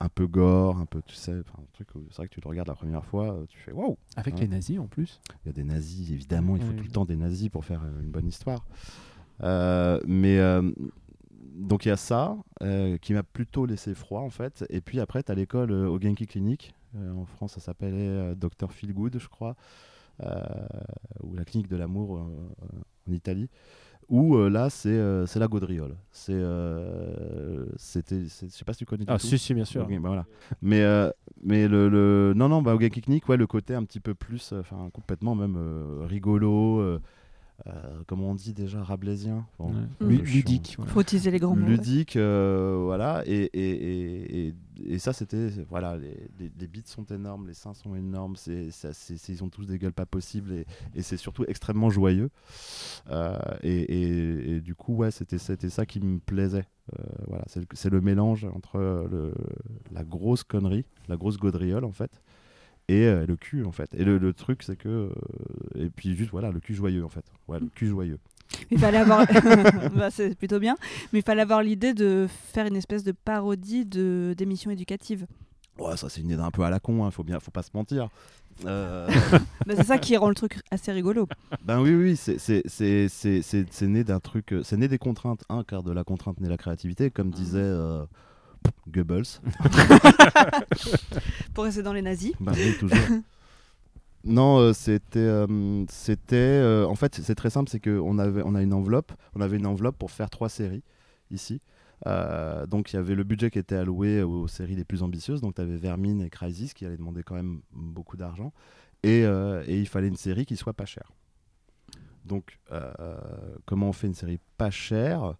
un peu gore, un peu, tu sais, un truc où c'est vrai que tu le regardes la première fois, euh, tu fais waouh! Avec les nazis en plus. Il y a des nazis, évidemment, il faut Oui. tout le temps des nazis pour faire euh, une bonne histoire. Euh, mais euh, donc il y a ça euh, qui m'a plutôt laissé froid en fait. Et puis après, tu as l'école euh, au Genki Clinic. Euh, en France, ça s'appelait euh, Dr Feelgood, je crois. Euh, ou la clinique de l'amour euh, euh, en Italie. Où euh, là, c'est euh, la gaudriole. C'est, euh, c'était, je sais pas si tu connais. Ah, tout. si, si, bien sûr. Bah voilà. Mais, euh, mais le, le- Non, non, bah, au Genki Clinic, ouais, le côté un petit peu plus, euh, enfin, complètement même euh, rigolo, euh, euh, comment on dit déjà. Bon, Ouais. peu ludique. voilà. Faut utiliser les grands mots. Ludique, euh, voilà. Et, et, et, et, et ça, c'était. Voilà, les, les, les beats sont énormes, les seins sont énormes, c'est, ils ont tous des gueules pas possibles et, et c'est surtout extrêmement joyeux. Euh, et, et, et du coup, ouais, c'était, c'était ça qui me plaisait. Euh, voilà, c'est, le- mélange entre euh, le, la grosse connerie, la grosse gaudriole en fait. Et euh, le cul en fait. Et le, le truc c'est que. euh, et puis juste voilà, le cul joyeux en fait. Ouais, le cul joyeux. Il fallait avoir. Bah, c'est plutôt bien. Mais il fallait avoir l'idée de faire une espèce de parodie de d'émissions éducatives. Ouais, ça c'est une idée un peu à la con, hein, faut bien, faut pas se mentir. Euh, Bah, c'est ça qui rend le truc assez rigolo. ben oui, oui, c'est- c'est c'est- c'est- c'est- c'est né d'un truc, euh, c'est né des contraintes, hein, car de la contrainte naît la créativité, comme disait euh, Goebbels. Pour rester dans les nazis. Bah oui, toujours. Non, euh, c'était, euh, c'était, euh, en fait, c'est très simple, c'est qu'on avait, on a une enveloppe, on avait une enveloppe pour faire trois séries ici. Donc il y avait le budget qui était alloué aux séries les plus ambitieuses, donc tu avais Vermine et Crisis qui allaient demander quand même beaucoup d'argent, et, et il fallait une série qui soit pas chère. Donc comment on fait une série pas chère?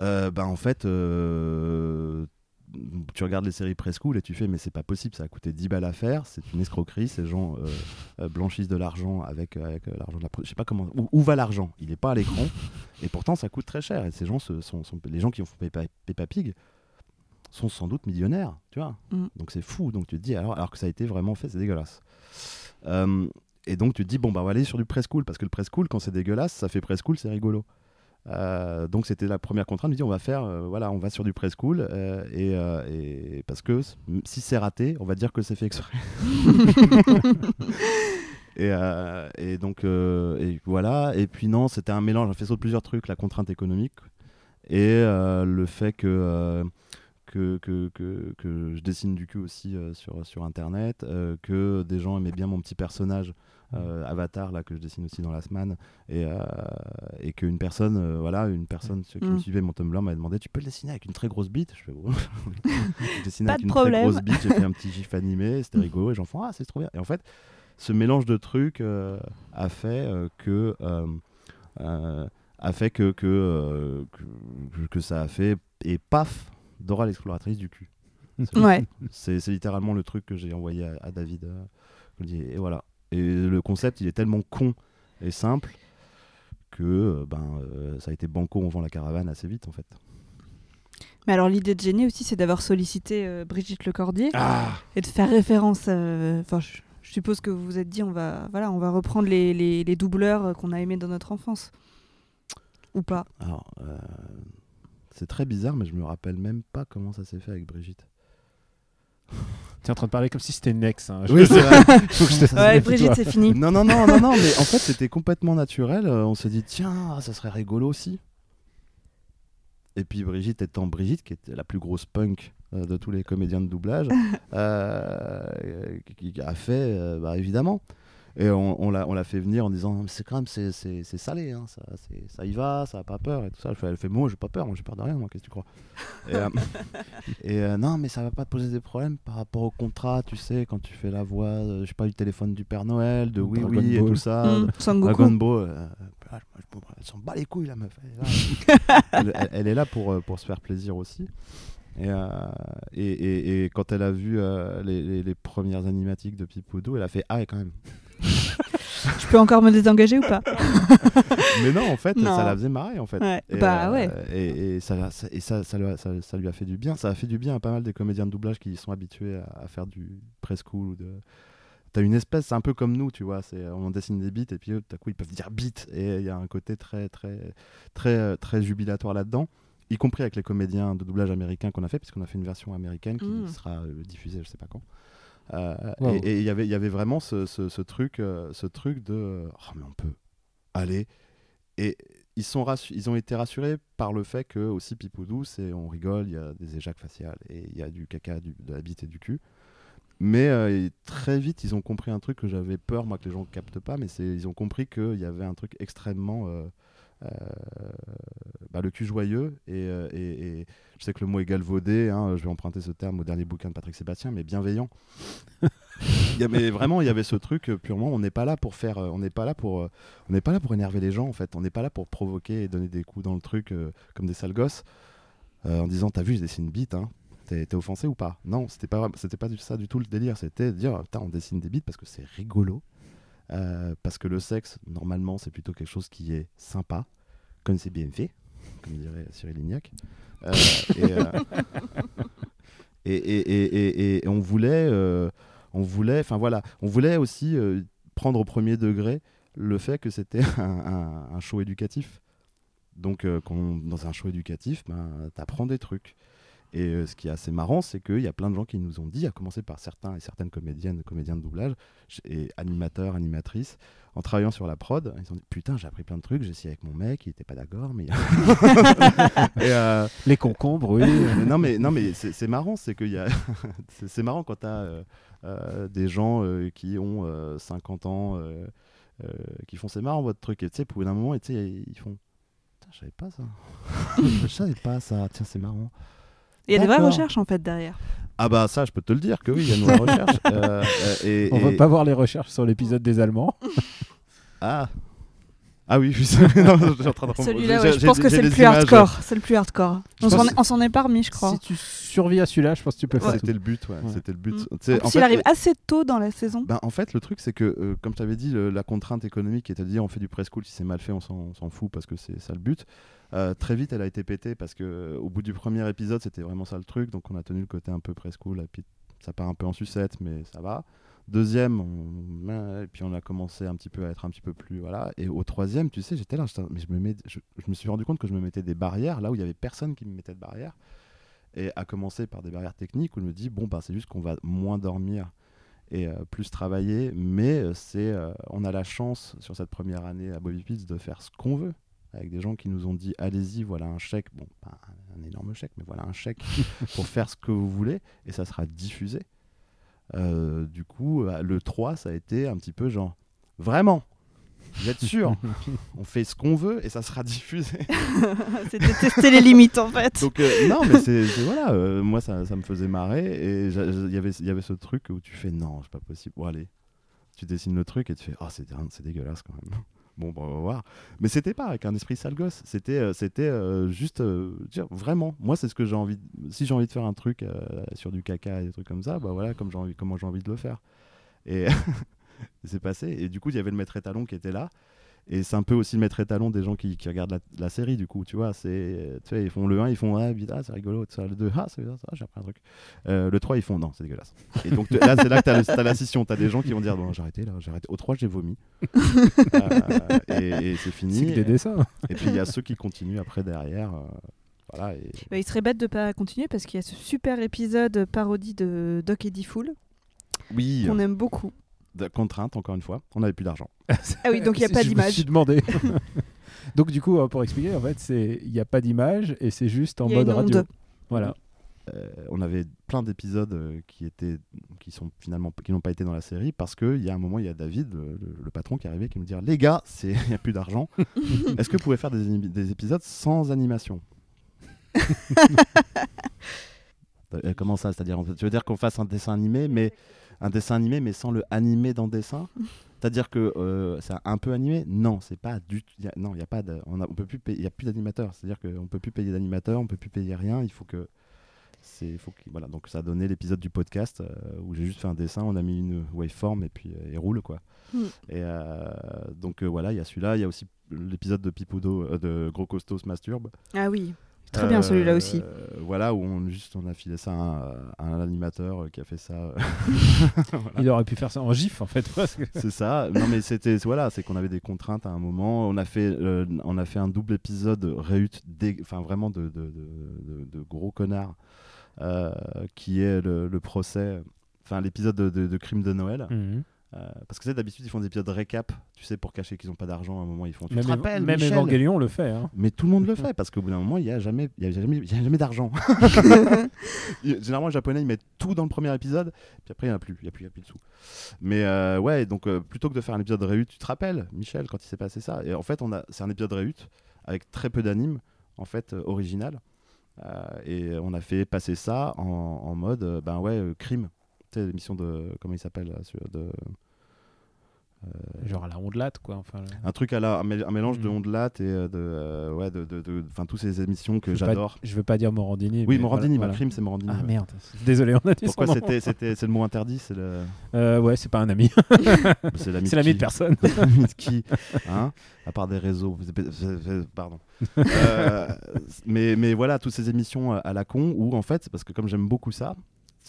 Euh, ben, en fait, euh, tu regardes les séries preschool et tu fais mais c'est pas possible, ça a coûté 10 balles à faire, c'est une escroquerie, ces gens euh, blanchissent de l'argent avec, avec l'argent de la je sais pas comment où, où va l'argent, il est pas à l'écran et pourtant ça coûte très cher et ces gens sont, sont- les gens qui ont fait Peppa, Peppa Pig sont sans doute millionnaires, tu vois? Mm. Donc c'est fou, donc tu te dis alors, alors que ça a été vraiment fait, c'est dégueulasse. Euh, Et donc tu te dis, bon, bah, on va aller sur du preschool, parce que le preschool, quand c'est dégueulasse, ça fait preschool, c'est rigolo. Euh, donc c'était la première contrainte, me dit on va faire, euh, voilà, on va sur du preschool euh, et, euh, et parce que si c'est raté, on va dire que c'est fait exprès. et, euh, et donc euh, et voilà. Et puis non, c'était un mélange. A fait sauter plusieurs trucs, la contrainte économique et euh, le fait que, euh, que, que, que, que je dessine du cul aussi euh, sur, sur internet, euh, que des gens aimaient bien mon petit personnage. Euh, Avatar là que je dessine aussi dans la semaine et, euh, et qu'une personne euh, voilà une personne qui Mm. me suivait mon Tumblr m'a demandé tu peux le dessiner avec une très grosse bite? Je fais bon je dessinais Pas avec de une problème. très grosse bite j'ai fait un petit gif animé c'était rigolo et j'en fais ah c'est trop bien et en fait ce mélange de trucs euh, a fait euh, que euh, euh, a fait que que, euh, que que ça a fait et paf Dora l'exploratrice du cul C'est- Ouais. c'est c'est littéralement le truc que j'ai envoyé à, à David. euh, et voilà. Et le concept, il est tellement con et simple que euh, ben, euh, ça a été banco, on vend la caravane assez vite en fait. Mais alors l'idée de Génie aussi, c'est d'avoir sollicité euh, Brigitte Lecordier Ah et de faire référence. Enfin, je, je suppose que vous vous êtes dit, on va, voilà, on va reprendre les, les, les doubleurs qu'on a aimés dans notre enfance. Ou pas. Alors, c'est très bizarre, mais je me rappelle même pas comment ça s'est fait avec Brigitte. Tu es en train de parler comme si c'était une ex. hein. Je- Oui, c'est vrai. Faut que je te- Ouais. Brigitte, c'est fini. non, non, non, non, non, mais en fait, c'était complètement naturel. Euh, on s'est dit, tiens, ça serait rigolo aussi. Et puis Brigitte étant Brigitte, qui était la plus grosse punk euh, de tous les comédiens de doublage, euh, qui, a fait, euh, bah, évidemment. Et on, on l'a on l'a fait venir en disant, c'est quand même, c'est salé, hein, ça, ça y va, ça a pas peur et tout ça. Elle fait, moi, j'ai pas peur, j'ai peur de rien, moi, qu'est-ce que tu crois? Et, euh, et, euh, non, mais ça va pas te poser des problèmes par rapport au contrat, tu sais, quand tu fais la voix, euh, je sais pas, du téléphone du Père Noël, de oui, Dragon oui, et tout ça. Mm, de- Son Dragon. Ball, euh, ah, elle s'en bat les couilles, la meuf. Elle est là, elle, elle- elle est là pour, euh, pour se faire plaisir aussi. Et, euh, et, et- et quand elle a vu euh, les, les- les premières animatiques de Pipoudou, elle a fait Ah, ouais, quand même. Je peux encore me désengager ou pas? Mais non, en fait, Non. ça la faisait marrer, en fait. Ouais. Et, Bah euh, ouais. Et, et ça, et ça, ça, lui a, ça- ça lui a fait du bien. Ça a fait du bien à pas mal des comédiens de doublage qui sont habitués à, à faire du preschool ou de. T'as une espèce, c'est un peu comme nous, tu vois. C'est, on dessine des beats et puis tout à coup, ils peuvent dire beat. Et il y a un côté très, très, très, euh, très jubilatoire là-dedans, y compris avec les comédiens de doublage américains qu'on a fait, puisqu'on a fait une version américaine qui Mm. sera euh, diffusée, je sais pas quand. Euh, Wow. Et il y avait- il y avait vraiment ce, ce- ce truc, euh, ce truc de, oh mais on peut aller. Et ils, sont ils ont été rassurés par le fait que aussi Pipoudou, c'est on rigole, il y a des éjacs faciales et il y a du caca, du- de la bite et du cul. Mais euh, très vite, ils ont compris un truc que j'avais peur, moi, que les gens ne captent pas, mais ils ont compris qu'il y avait un truc extrêmement. euh, bah, le cul joyeux et, euh, et- et je sais que le mot est galvaudé hein, je vais emprunter ce terme au dernier bouquin de Patrick Sébastien mais bienveillant il y a- mais vraiment il y avait ce truc euh, purement on n'est pas là pour faire euh, on n'est pas là pour euh, on n'est pas là pour énerver les gens en fait on n'est pas là pour provoquer et donner des coups dans le truc euh, comme des sales gosses euh, en disant t'as vu je dessine une bite hein T'es offensé ou pas? Non, c'était pas, c'était pas du, ça du tout le délire. C'était de dire, putain, on dessine des bites parce que c'est rigolo. Euh, parce que le sexe, normalement, c'est plutôt quelque chose qui est sympa, comme c'est bien fait, comme dirait Cyril Lignac. Euh, et, euh, et, et, et, et- on voulait, on voulait, enfin voilà, on voulait aussi prendre au premier degré le fait que c'était un, un- un show éducatif. Donc, dans un show éducatif, ben, t'apprends des trucs. Et euh, ce qui est assez marrant, c'est qu'il y a plein de gens qui nous ont dit, à commencer par certains et certaines comédiennes, comédiens de doublage, et animateurs, animatrices, en travaillant sur la prod, ils ont dit Putain, j'ai appris plein de trucs, j'ai essayé avec mon mec, il était pas d'accord, mais. et, euh, Les concombres, oui. non, mais, non, mais c'est marrant, c'est qu'il y a. c'est marrant quand tu as des gens euh, qui ont euh, 50 ans, euh, euh, qui font c'est marrant votre truc, et tu sais, pour un moment, et ils font. Putain, je savais pas ça. je savais pas ça, tiens, c'est marrant. Il y a des vraies recherches en fait derrière. Ah bah ça, je peux te le dire que oui, il y a une vraie recherche. Euh, euh, et, On va et- pas voir les recherches sur l'épisode des Allemands. Ah. Ah oui, je suis non, je suis en train de Celui-là, ouais, je pense que c'est le plus images. hardcore. C'est le plus hardcore. Je On s'en est- on s'en est pas remis, je crois. Si tu survis à celui-là, je pense que tu peux faire C'était le but, ouais. Ouais. C'était le but. Mm. Tu sais, En en plus, fait, il arrive assez tôt dans la saison. Ben, en fait, le truc, c'est que, euh, comme je t'avais dit, le- la contrainte économique, c'est-à-dire on fait du preschool, si c'est mal fait, on s'en on s'en fout parce que c'est ça le but. Euh, très vite, elle a été pétée parce que euh, au bout du premier épisode, c'était vraiment ça le truc. Donc, on a tenu le côté un peu preschool. Et puis, ça part un peu en sucette, mais ça va. Deuxième, et puis on a commencé un petit peu à être un petit peu plus voilà. Et au troisième, tu sais, j'étais là, mais je me, suis rendu compte que je me mettais des barrières là où il y avait personne qui me mettait de barrières. Et à commencer par des barrières techniques où je me dis bon bah c'est juste qu'on va moins dormir et euh, plus travailler, mais c'est on a la chance sur cette première année à Bobby Pitts de faire ce qu'on veut avec des gens qui nous ont dit allez-y voilà un chèque bon pas un, énorme chèque mais voilà un chèque pour faire ce que vous voulez et ça sera diffusé euh, du coup, euh, le 3, ça a été un petit peu genre, vraiment, vous êtes sûr On fait ce qu'on veut et ça sera diffusé. C'était tester les limites en fait. Donc, euh, non, mais c'est voilà, euh, moi ça, ça me faisait marrer et il y avait- il y avait ce truc où tu fais, non, c'est pas possible. Bon, allez, tu dessines le truc et tu fais, oh, c'est dégueulasse quand même. Bon, bah, on va voir. Mais c'était pas avec un esprit sale gosse. C'était euh, c'était euh, juste euh, dire vraiment. Moi, c'est ce que j'ai envie. Si j'ai envie de faire un truc sur du caca et des trucs comme ça, bah voilà, comme j'ai envie, comment j'ai envie de le faire. Et c'est passé. Et du coup, il y avait le maître étalon qui était là. Et c'est un peu aussi le maître étalon des gens qui, qui regardent la, la série, du coup, tu vois. C'est, tu sais, ils font le 1, ils font ah, ah, c'est rigolo. Le 2, ah, c'est ça, j'ai appris un truc. Euh, le 3, ils font non, c'est dégueulasse. Et donc tu- là, c'est là que t'as, le- t'as la scission. T'as des gens qui vont dire bon, j'ai arrêté là, j'ai arrêté. Au 3, j'ai vomi. Euh, et, et c'est fini. C'est que des dessins. Et puis il y a ceux qui continuent après derrière. euh, voilà. Et... Bah, il serait bête de pas continuer parce qu'il y a ce super épisode parodie de Doc Eddie Fool Oui, qu'on aime beaucoup. De contrainte, encore une fois. On n'avait plus d'argent. Ah oui, donc il n'y a pas Je me d'image. suis demandé. donc du coup, euh, pour expliquer, en fait, c'est il n'y a pas d'image et c'est juste en Il y a mode une radio. onde. Voilà. Euh, on avait plein d'épisodes euh, qui étaient qui sont finalement qui n'ont pas été dans la série parce que il y a un moment il y a David le, patron qui est arrivé qui nous dit les gars c'est il y a plus d'argent est-ce que vous pouvez faire des, épisodes sans animation? Euh, comment ça? C'est-à-dire tu veux dire qu'on fasse un dessin animé mais un dessin animé mais sans le animé dans le dessin. C'est-à-dire que euh, c'est un peu animé? Non c'est pas du tout non il y a pas de, on, a- on peut plus il y a plus d'animateur c'est-à-dire qu'on peut plus payer d'animateur on peut plus payer rien. Il faut que c'est faut voilà. Donc ça a donné l'épisode du podcast euh, où j'ai juste fait un dessin on a mis une waveform et puis euh, il roule quoi. Mm. et euh, donc euh, voilà il y a celui-là. Il y a aussi l'épisode de Pipodo euh, de Gros Costaud se masturbe. Ah oui, très bien Euh, celui-là aussi. voilà où on juste on a filé ça à un, à un animateur euh, qui a fait ça euh, Il aurait pu faire ça en gif, en fait. c'est ça non mais c'était voilà c'est qu'on avait des contraintes à un moment on a fait euh, on a fait un double épisode réut enfin vraiment de, de, de- de- de gros connards euh, qui est le, le procès enfin l'épisode de, de- de crime de Noël Mhm. Euh, parce que d'habitude ils font des épisodes récap tu sais pour cacher qu'ils n'ont pas d'argent à un moment ils font tu Même, te rappelles même Michel Evangelion le fait. hein. mais tout le monde le fait parce qu'au bout d'un moment il y a jamais il y a jamais, il y a jamais d'argent Généralement, les Japonais, ils mettent tout dans le premier épisode, puis après, il n'y en a plus, il n'y a, plus- il y a plus de sous. Mais euh, ouais, donc euh, plutôt que de faire un épisode réut, tu te rappelles, Michel, quand il s'est passé ça? Et en fait, on a, c'est un épisode réut avec très peu d'anime, en fait, euh, original. Et on a fait passer ça en, en mode, ben ouais, crime. L'émission de. Comment il s'appelle de, Genre à la ondelate, quoi. Enfin, Un truc à la. Un, mé- un mélange de Mhm. ondelat et euh, de. euh, ouais, de. Enfin, toutes ces émissions que j'adore. Je veux pas dire Morandini. Oui, Morandini, ma crime, c'est Morandini. Ah merde. Désolé, on a dit Pourquoi c'était, c'était, c'est le mot interdit C'est le. Euh, ouais, c'est pas un ami. C'est l'ami c'est l'ami de personne. L'ami de qui hein À part des réseaux. C'est- c'est- c'est- Pardon. Euh, mais, mais voilà, toutes ces émissions à la con où, en fait, parce que comme j'aime beaucoup ça,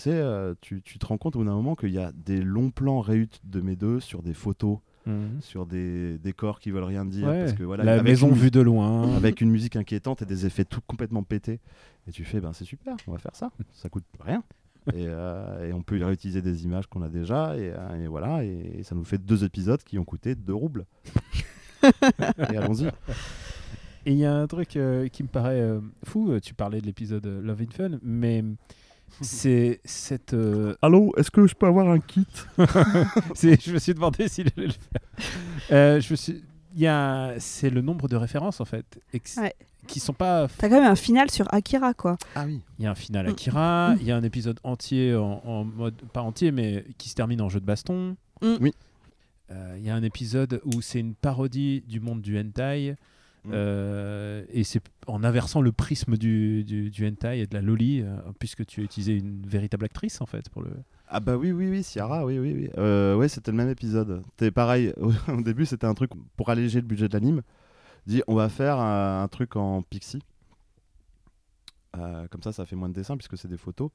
euh, tu, tu te rends compte au bout d'un moment qu'il y a des longs plans réut de mes deux sur des photos, Mhm. sur des décors qui veulent rien dire. Ouais, Parce que, voilà, la maison une- vue de loin. Avec une musique inquiétante et des effets tout complètement pétés. Et tu fais, ben c'est super, on va faire ça. Ça coûte rien. Et, euh, et on peut réutiliser des images qu'on a déjà. Et, euh, et voilà, et, ça nous fait deux épisodes qui ont coûté 2 roubles. et allons-y. Et il y a un truc euh, qui me paraît euh, fou. Tu parlais de l'épisode Love in Fun, mais c'est cette. euh, Allô, est-ce que je peux avoir un kit? Je me suis demandé s'il allait le faire. Euh, je me suis. Il y a, c'est le nombre de références en fait, ex- Ouais. qui sont pas. T'as quand même un final sur Akira, quoi. Ah oui. Il y a un final Mm. Akira, il y a un épisode entier en, en mode pas entier, mais qui se termine en jeu de baston. Mm. Oui. Euh, Il y a un épisode où c'est une parodie du monde du hentai. Mm. euh, et c'est en inversant le prisme du, du, du hentai et de la loli, euh, puisque tu as utilisé une véritable actrice en fait pour le. Ah bah oui, oui, oui, Ciara, oui, oui, oui. Euh, ouais, c'était le même épisode. C'était pareil. Au début, c'était un truc pour alléger le budget de l'anime. Dit, on va faire un, un truc en pixie. Comme ça, ça fait moins de dessins puisque c'est des photos.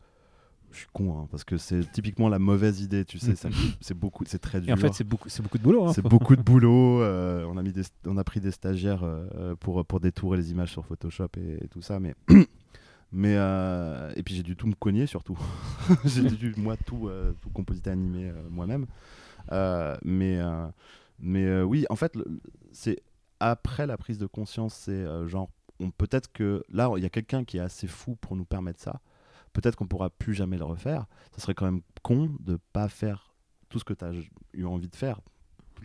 Je suis con, hein, parce que c'est typiquement la mauvaise idée, tu sais, ça- c'est beaucoup, c'est très dur. Et en fait, c'est beaucoup, c'est beaucoup de boulot. hein. C'est beaucoup de boulot. euh, on, a mis des- on a pris des stagiaires euh, pour, pour détourer les images sur Photoshop et, et tout ça. Mais, mais euh, et puis j'ai dû tout me cogner surtout. j'ai dû moi tout, euh, tout compositer, animer euh, moi-même. Euh, mais euh, mais euh, oui, en fait, c'est après la prise de conscience, c'est euh, genre on peut-être que là il y a quelqu'un qui est assez fou pour nous permettre ça. Peut-être qu'on pourra plus jamais le refaire. Ça serait quand même con de pas faire tout ce que tu as eu envie de faire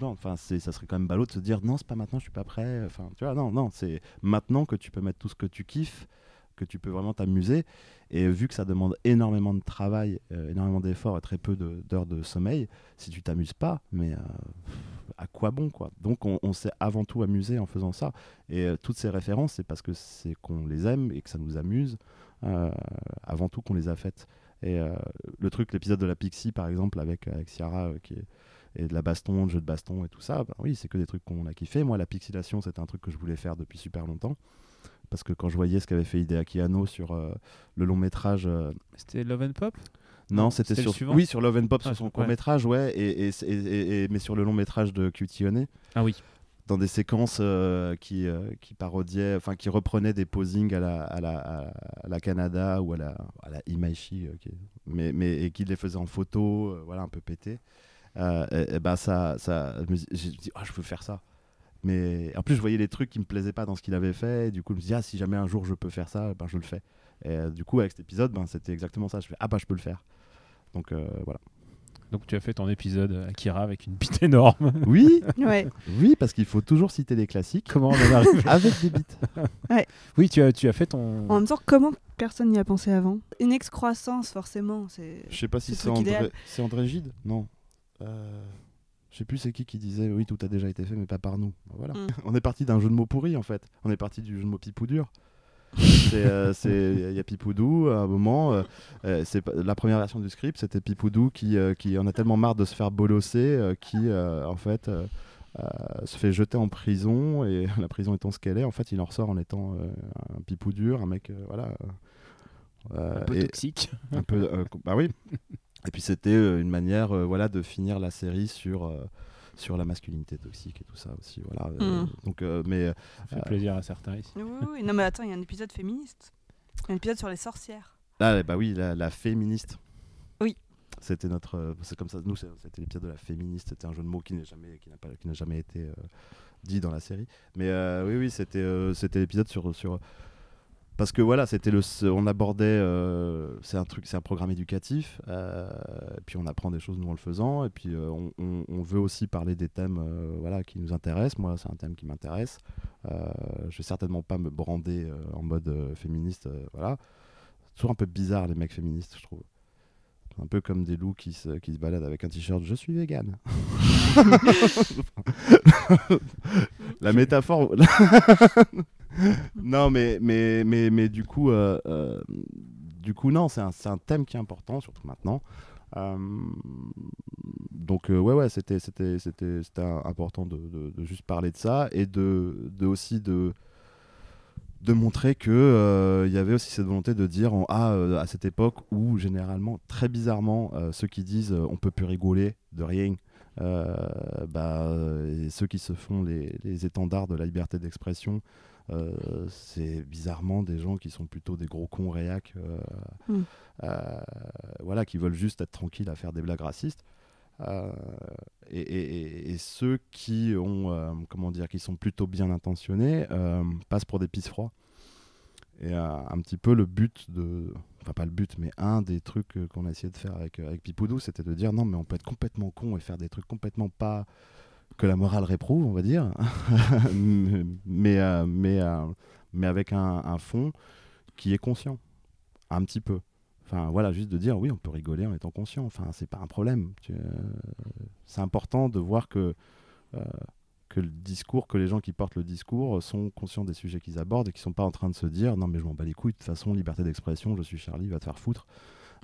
non, enfin, c'est, ça serait quand même ballot de se dire non, c'est pas maintenant, je suis pas prêt. Enfin, tu vois, non, non, c'est maintenant que tu peux mettre tout ce que tu kiffes, que tu peux vraiment t'amuser. Et vu que ça demande énormément de travail, euh, énormément d'efforts et très peu d'heures de, sommeil, si tu t'amuses pas, mais euh, à quoi bon, quoi? Donc, on, s'est avant tout amusé en faisant ça. Et euh, toutes ces références, c'est parce que c'est qu'on les aime et que ça nous amuse, avant tout qu'on les a faites. Et euh, le truc, l'épisode de la Pixie, par exemple, avec, avec Ciara, euh, qui est et de la baston, de jeu de baston et tout ça, ben oui, c'est que des trucs qu'on a kiffé. Moi, la pixelation, c'était un truc que je voulais faire depuis super longtemps. Parce que quand je voyais ce qu'avait fait Hideaki Anno sur euh, le long métrage. euh, C'était Love and Pop? Non, c'était sur. Oui, sur Love and Pop, Ah, sur son ouais. court métrage, ouais, et, mais sur le long métrage de Cutie Ah oui. Dans des séquences euh, qui, euh, qui parodiaient, enfin qui reprenaient des posings à la, à la, à la Canada ou à la, à la Imaishi, euh, mais, mais, et qui les faisait en photo, voilà, un peu pété. Et, et ben ça, ça, j'ai dit, ah, je veux faire ça. Mais en plus, je voyais les trucs qui me plaisaient pas dans ce qu'il avait fait. Et du coup, je me dis, ah, si jamais un jour je peux faire ça, ben, je le fais. Et du coup, avec cet épisode, ben, c'était exactement ça. Je fais, ah, bah, je peux le faire. Donc voilà. Donc tu as fait ton épisode Akira avec une bite énorme. Oui, Ouais. oui, parce qu'il faut toujours citer les classiques Comment on en arrive avec des bites. Oui, tu as, tu as fait ton. En même temps, comment personne n'y a pensé avant? Une excroissance, forcément. C'est. Je sais pas si André, c'est André Gide? Non. Euh, Je sais plus c'est qui qui disait oui tout a déjà été fait mais pas par nous. Voilà. Mm. On est parti d'un jeu de mots pourri en fait. On est parti du jeu de mots pipou dur. C'est, euh, il y a Pipoudou à un moment. euh, euh, c'est la première version du script, c'était Pipoudou qui, euh, qui en a tellement marre de se faire bolosser, euh, qui euh, en fait euh, euh, se fait jeter en prison et la prison étant ce qu'elle est, en fait, il en ressort en étant euh, un pipou dur, un mec, euh, voilà. euh, un peu et- toxique. un peu euh, bah oui et puis c'était euh, une manière euh, voilà de finir la série sur euh, sur la masculinité toxique et tout ça aussi voilà Euh, Mm. donc euh, mais Ça fait Euh, plaisir à certains ici. Oui, oui, oui. Non, mais attends, il y a un épisode féministe. Un épisode sur les sorcières. là bah oui la, la féministe Oui. c'était notre euh, c'est comme ça nous c'est- c'était l'épisode de la féministe c'était un jeu de mots qui n'est jamais qui n'a pas qui n'a jamais été euh, dit dans la série mais euh, oui oui c'était euh, c'était l'épisode sur sur parce que voilà, c'était le, on abordait, euh, c'est un truc, c'est un programme éducatif, euh, et puis on apprend des choses nous en le faisant, et puis euh, on, veut aussi parler des thèmes, voilà, qui nous intéressent. Moi, c'est un thème qui m'intéresse. Je vais certainement pas me brander en mode féministe, voilà. C'est toujours un peu bizarre les mecs féministes, je trouve. Un peu comme des loups qui se, qui se baladent avec un t-shirt Je suis vegan. La métaphore. non, mais, mais, mais, mais du coup, euh, euh, du coup, non, c'est un, un thème qui est important, surtout maintenant. Euh, donc, ouais, ouais, c'était, c'était, c'était, c'était un- important de, de- de juste parler de ça et de, de aussi de de montrer que euh, il y avait aussi cette volonté de dire en- ah euh, à cette époque où généralement très bizarrement euh, ceux qui disent on peut plus rigoler de rien bah, et ceux qui se font les, les étendards de la liberté d'expression c'est bizarrement des gens qui sont plutôt des gros cons réacs euh, Mm. euh, voilà qui veulent juste être tranquilles à faire des blagues racistes euh, et, ceux qui ont euh, comment dire qui sont plutôt bien intentionnés euh, passent pour des pisse froids. Et un petit peu le but de enfin pas le but mais un des trucs qu'on a essayé de faire avec avec Pipoudou c'était de dire non mais on peut être complètement con et faire des trucs complètement pas que la morale réprouve on va dire. Mais mais mais avec un fond qui est conscient un petit peu Enfin voilà, juste de dire oui, on peut rigoler en étant conscient. Enfin, c'est pas un problème. Euh, c'est important de voir que euh, que le discours, que les gens qui portent le discours sont conscients des sujets qu'ils abordent et qui sont pas en train de se dire non mais je m'en bats les couilles. De toute façon, liberté d'expression, je suis Charlie, va te faire foutre.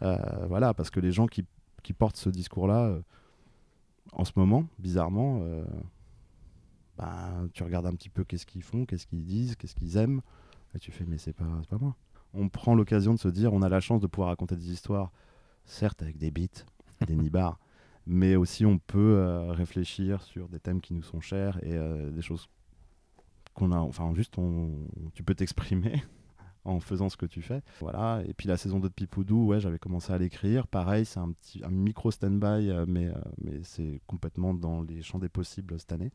Euh, voilà, parce que les gens qui, qui portent ce discours-là, en ce moment, bizarrement, ben, tu regardes un petit peu qu'est-ce qu'ils font, qu'est-ce qu'ils disent, qu'est-ce qu'ils aiment, et tu fais mais c'est pas, pas moi on prend l'occasion de se dire on a la chance de pouvoir raconter des histoires certes avec des beats, des nibards, mais aussi on peut euh, réfléchir sur des thèmes qui nous sont chers et euh, des choses qu'on a, enfin juste tu peux t'exprimer en faisant ce que tu fais. Voilà, et puis la saison 2 de Pipoudou, ouais, j'avais commencé à l'écrire. Pareil, c'est un un micro stand-by, euh, mais, mais c'est complètement dans les champs des possibles cette année.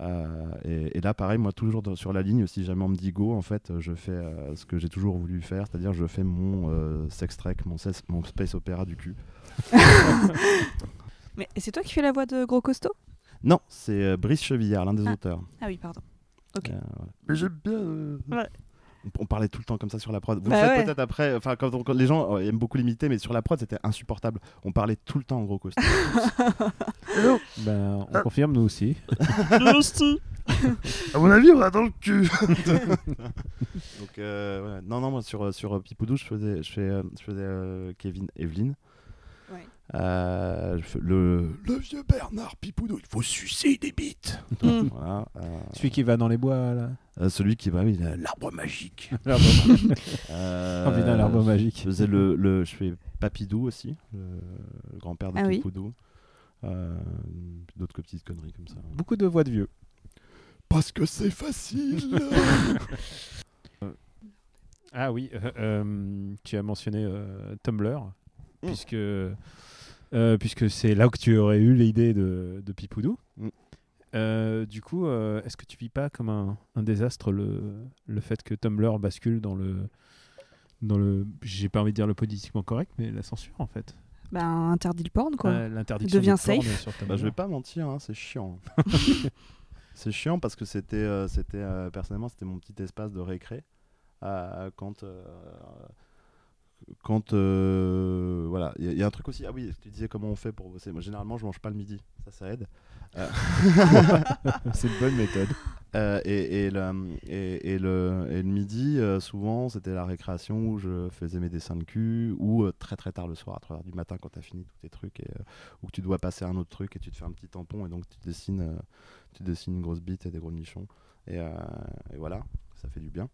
Euh, et, et là, pareil, moi, toujours dans- sur la ligne, si jamais on me dit go, en fait, je fais euh, ce que j'ai toujours voulu faire, c'est-à-dire je fais mon euh, sex trek, mon, ses- mon space opéra du cul. Mais c'est toi qui fais la voix de Gros Costaud? Non, c'est euh, Brice Chevillard, l'un des Ah. auteurs. Ah oui, pardon. Ok. Euh, voilà. Mais j'aime bien. euh, Ouais. On, parlait tout le temps comme ça sur la prod. Vous Bah le faites ouais. peut-être après. Enfin, quand, quand les gens euh, aiment beaucoup l'imiter, mais sur la prod, c'était insupportable. On parlait tout le temps en gros costume. Ben, on confirme, nous aussi. à mon avis, on a dans le cul. Donc, euh, ouais. non, non, moi sur sur euh, Pipoudou, je faisais, je fais, euh, je faisais euh, Kevin, Evelyne. Ouais. Euh, je le, le vieux Bernard Pipoudou, il faut sucer des bites. Mm. voilà, euh, Celui qui va dans les bois, là. euh, celui qui va, oui, l'arbre magique. L'arbre Oh, putain, l'arbre Je magique. faisais le, le- je fais Papidou aussi, le, le grand-père de Ah oui. Pipoudou. Euh, D'autres petites conneries comme ça. Beaucoup de voix de vieux. Parce que c'est facile. Ah oui, euh, euh, tu as mentionné euh, Tumblr, Mm. puisque, euh, puisque c'est là que tu aurais eu l'idée de, de Pipoudou. Mm. Euh, du coup, euh, est-ce que tu vis pas comme un, un désastre le, le fait que Tumblr bascule dans le dans le j'ai pas envie de dire le politiquement correct mais la censure en fait Ben, interdit le porn, quoi. Euh, l'interdiction Devient safe. bah, je vais pas mentir, hein, c'est chiant. c'est chiant parce que c'était, euh, c'était euh, personnellement, c'était mon petit espace de récré. euh, quand euh, quand euh, voilà, il y, a- il y a un truc aussi. Ah oui, tu disais comment on fait pour bosser. Moi, généralement, je mange pas le midi, ça, ça aide. c'est une bonne méthode Euh, et, et, le, et, et le, et le midi, euh, souvent, c'était la récréation où je faisais mes dessins de cul, ou euh, très très tard le soir, à 3h du matin, quand tu as fini tous tes trucs, et, euh, ou que tu dois passer un autre truc et tu te fais un petit tampon, et donc tu dessines, euh, tu dessines une grosse bite et des gros nichons. Et, euh, et voilà, ça fait du bien.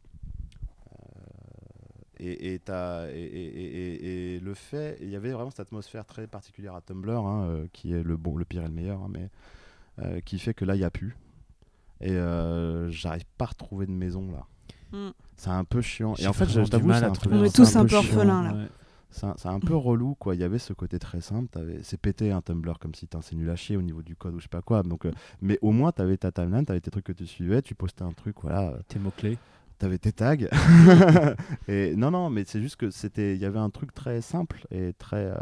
Et, et, t'as- et, et- et- et- et le fait, il y avait vraiment cette atmosphère très particulière à Tumblr, hein, euh, qui est le bon, le pire et le meilleur, hein, mais euh, qui fait que là, il n'y a plus. Et euh, j'arrive pas à retrouver de maison là. Mm. C'est un peu chiant. Et en fait, je du t'avoue, On est tous un peu chiant. orphelins, là. Ouais. C'est un, peu relou quoi. Il y avait ce côté très simple. t'avais- C'est pété un Tumblr comme si c'est nul à chier au niveau du code ou je sais pas quoi. Donc, euh, mais au moins, t'avais ta timeline, t'avais tes trucs que tu suivais, tu postais un truc, voilà. tes mots clés T'avais tes tags. et non, non, mais c'est juste que c'était, il y avait un truc très simple et très, euh,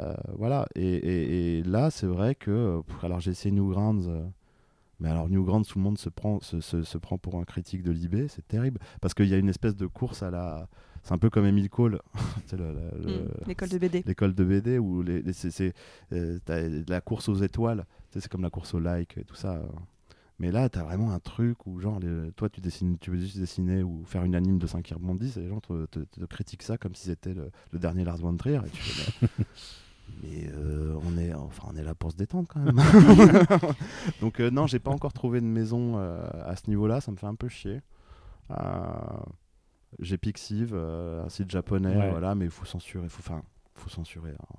euh, voilà. Et, et- et là, c'est vrai que, pff, alors j'ai essayé Newgrounds, euh, mais alors Newgrounds, tout le monde se prend, se, se- se prend pour un critique de l'IB, c'est terrible, parce qu'il y a une espèce de course à la, c'est un peu comme Emile Cole, Mm. L'école de BD. l'école de BD où les, les- c'est, la course aux étoiles, c'est comme la course au like et tout ça. Mais là, t'as vraiment un truc où, genre, les- toi, tu, dessines, tu veux juste dessiner ou faire une anime de 5 qui rebondissent et les gens te, te- te critiquent ça comme si c'était le, le dernier Lars von Trier. Et tu fais, mais mais, euh, on, est, enfin, on est là pour se détendre quand même. Donc, euh, non, j'ai pas encore trouvé de maison euh, à ce niveau-là, ça me fait un peu chier. Euh, j'ai Pixiv, un site japonais, Ouais. voilà, mais il faut censurer, faut, enfin, faut censurer. hein.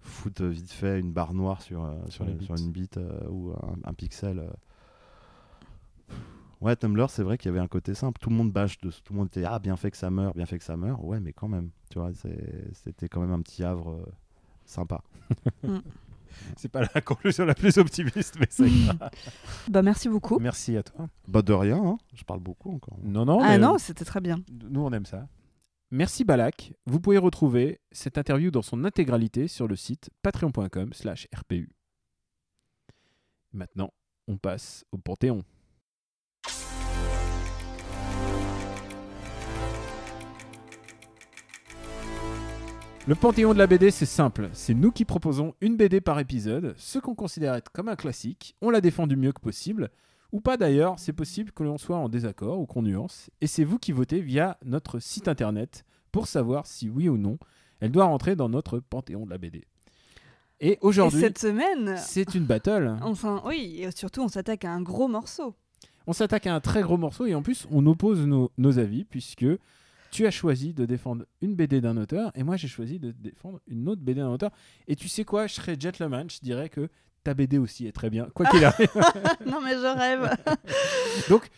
Foutre vite fait une barre noire sur, euh, sur, une- sur bits. une bite euh, ou un, un pixel. euh. Ouais, Tumblr, c'est vrai qu'il y avait un côté simple. Tout le monde bâche, de, tout le monde était ah bien fait que ça meurt, bien fait que ça meurt. Ouais, mais quand même, tu vois, c'était quand même un petit havre euh, sympa. c'est pas la conclusion la plus optimiste mais c'est Bah, merci beaucoup. merci à toi Bah de rien, hein. je parle beaucoup encore. non non ah mais- non, c'était très bien. Nous, on aime ça. Merci Balak. Vous pouvez retrouver cette interview dans son intégralité sur le site patreon.com slash RPU. Maintenant, on passe au Panthéon. Le Panthéon de la BD, c'est simple. C'est nous qui proposons une BD par épisode, ce qu'on considère être comme un classique. On la défend du mieux que possible. Ou pas d'ailleurs, c'est possible que l'on soit en désaccord ou qu'on nuance. Et c'est vous qui votez via notre site internet pour savoir si oui ou non elle doit rentrer dans notre Panthéon de la BD. Et aujourd'hui, cette semaine, c'est une battle. s'en- oui, et surtout, on s'attaque à un gros morceau. On s'attaque à un très gros morceau et en plus, on oppose nos, nos avis puisque tu as choisi de défendre une BD d'un auteur et moi j'ai choisi de défendre une autre BD d'un auteur. Et tu sais quoi, je serais gentleman, je dirais que ta BD aussi est très bien, quoi qu'il arrive. non mais je rêve. Donc,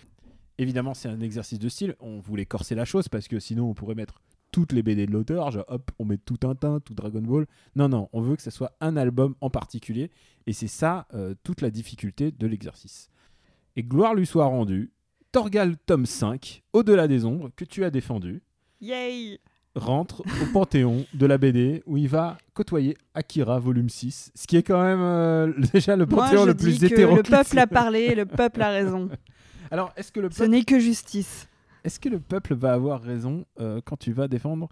évidemment, c'est un exercice de style. On voulait corser la chose parce que sinon on pourrait mettre toutes les BD de l'auteur, genre hop, on met tout Tintin, tout Dragon Ball. Non, non, on veut que ce soit un album en particulier et c'est ça euh, toute la difficulté de l'exercice. Et gloire lui soit rendue, Torgal tome 5, Au-delà des ombres, que tu as défendu, Yay rentre au panthéon de la BD où il va côtoyer Akira volume 6, ce qui est quand même euh, déjà le Moi, panthéon je le dis plus que hétéroclite. Le peuple a parlé, le peuple a raison. Alors, est-ce que le Ce n'est que justice. Est-ce que le peuple va avoir raison euh, quand tu vas défendre?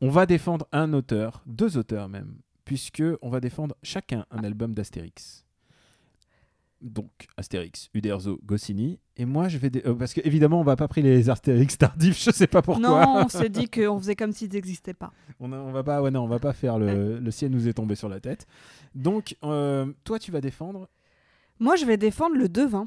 On va défendre un auteur, deux auteurs même, puisque on va défendre chacun un album d'Astérix. Donc Astérix, Uderzo, Goscinny, et moi je vais dé- euh, parce que évidemment on va pas pris les Astérix tardifs, je sais pas pourquoi. Non, on s'est dit qu'on faisait comme s'ils n'existaient pas. on, a- on va pas, ouais non, on va pas faire le, le ciel nous est tombé sur la tête. Donc euh, toi tu vas défendre Moi, je vais défendre le devin.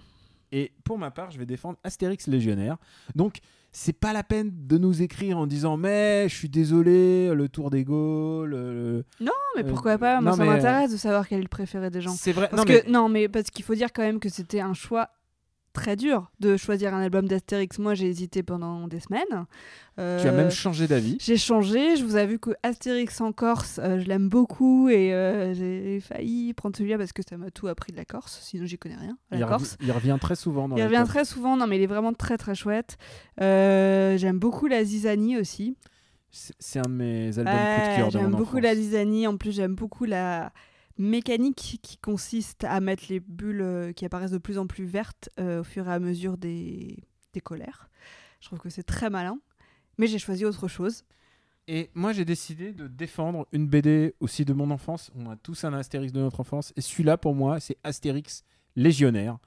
Et pour ma part, je vais défendre Astérix Légionnaire. Donc, c'est pas la peine de nous écrire en disant Mais je suis désolé, le Tour des Gaules. le- Non, mais Euh, pourquoi pas Moi, non, ça mais- m'intéresse de savoir quel est le préféré des gens. C'est vrai. Parce non, que mais non, mais parce qu'il faut dire quand même que c'était un choix très dur de choisir un album d'Astérix. Moi, j'ai hésité pendant des semaines. tu as Euh, même changé d'avis. J'ai changé, je vous ai vu que Astérix en Corse, euh, je l'aime beaucoup et euh, j'ai failli prendre celui-là parce que ça m'a tout appris de la Corse, sinon j'y connais rien, à Il, la revi- Corse. il revient très souvent dans Il la revient très souvent, non mais il est vraiment très très chouette. Euh, j'aime beaucoup la Zizanie aussi. C'est un de mes albums coup de cœur j'aime beaucoup enfance. la Zizanie, en plus j'aime beaucoup la mécanique qui consiste à mettre les bulles euh, qui apparaissent de plus en plus vertes euh, au fur et à mesure des, des colères. Je trouve que c'est très malin. Mais j'ai choisi autre chose. Et moi, j'ai décidé de défendre une BD aussi de mon enfance. On a tous un Astérix de notre enfance. Et celui-là, pour moi, c'est Astérix Légionnaire.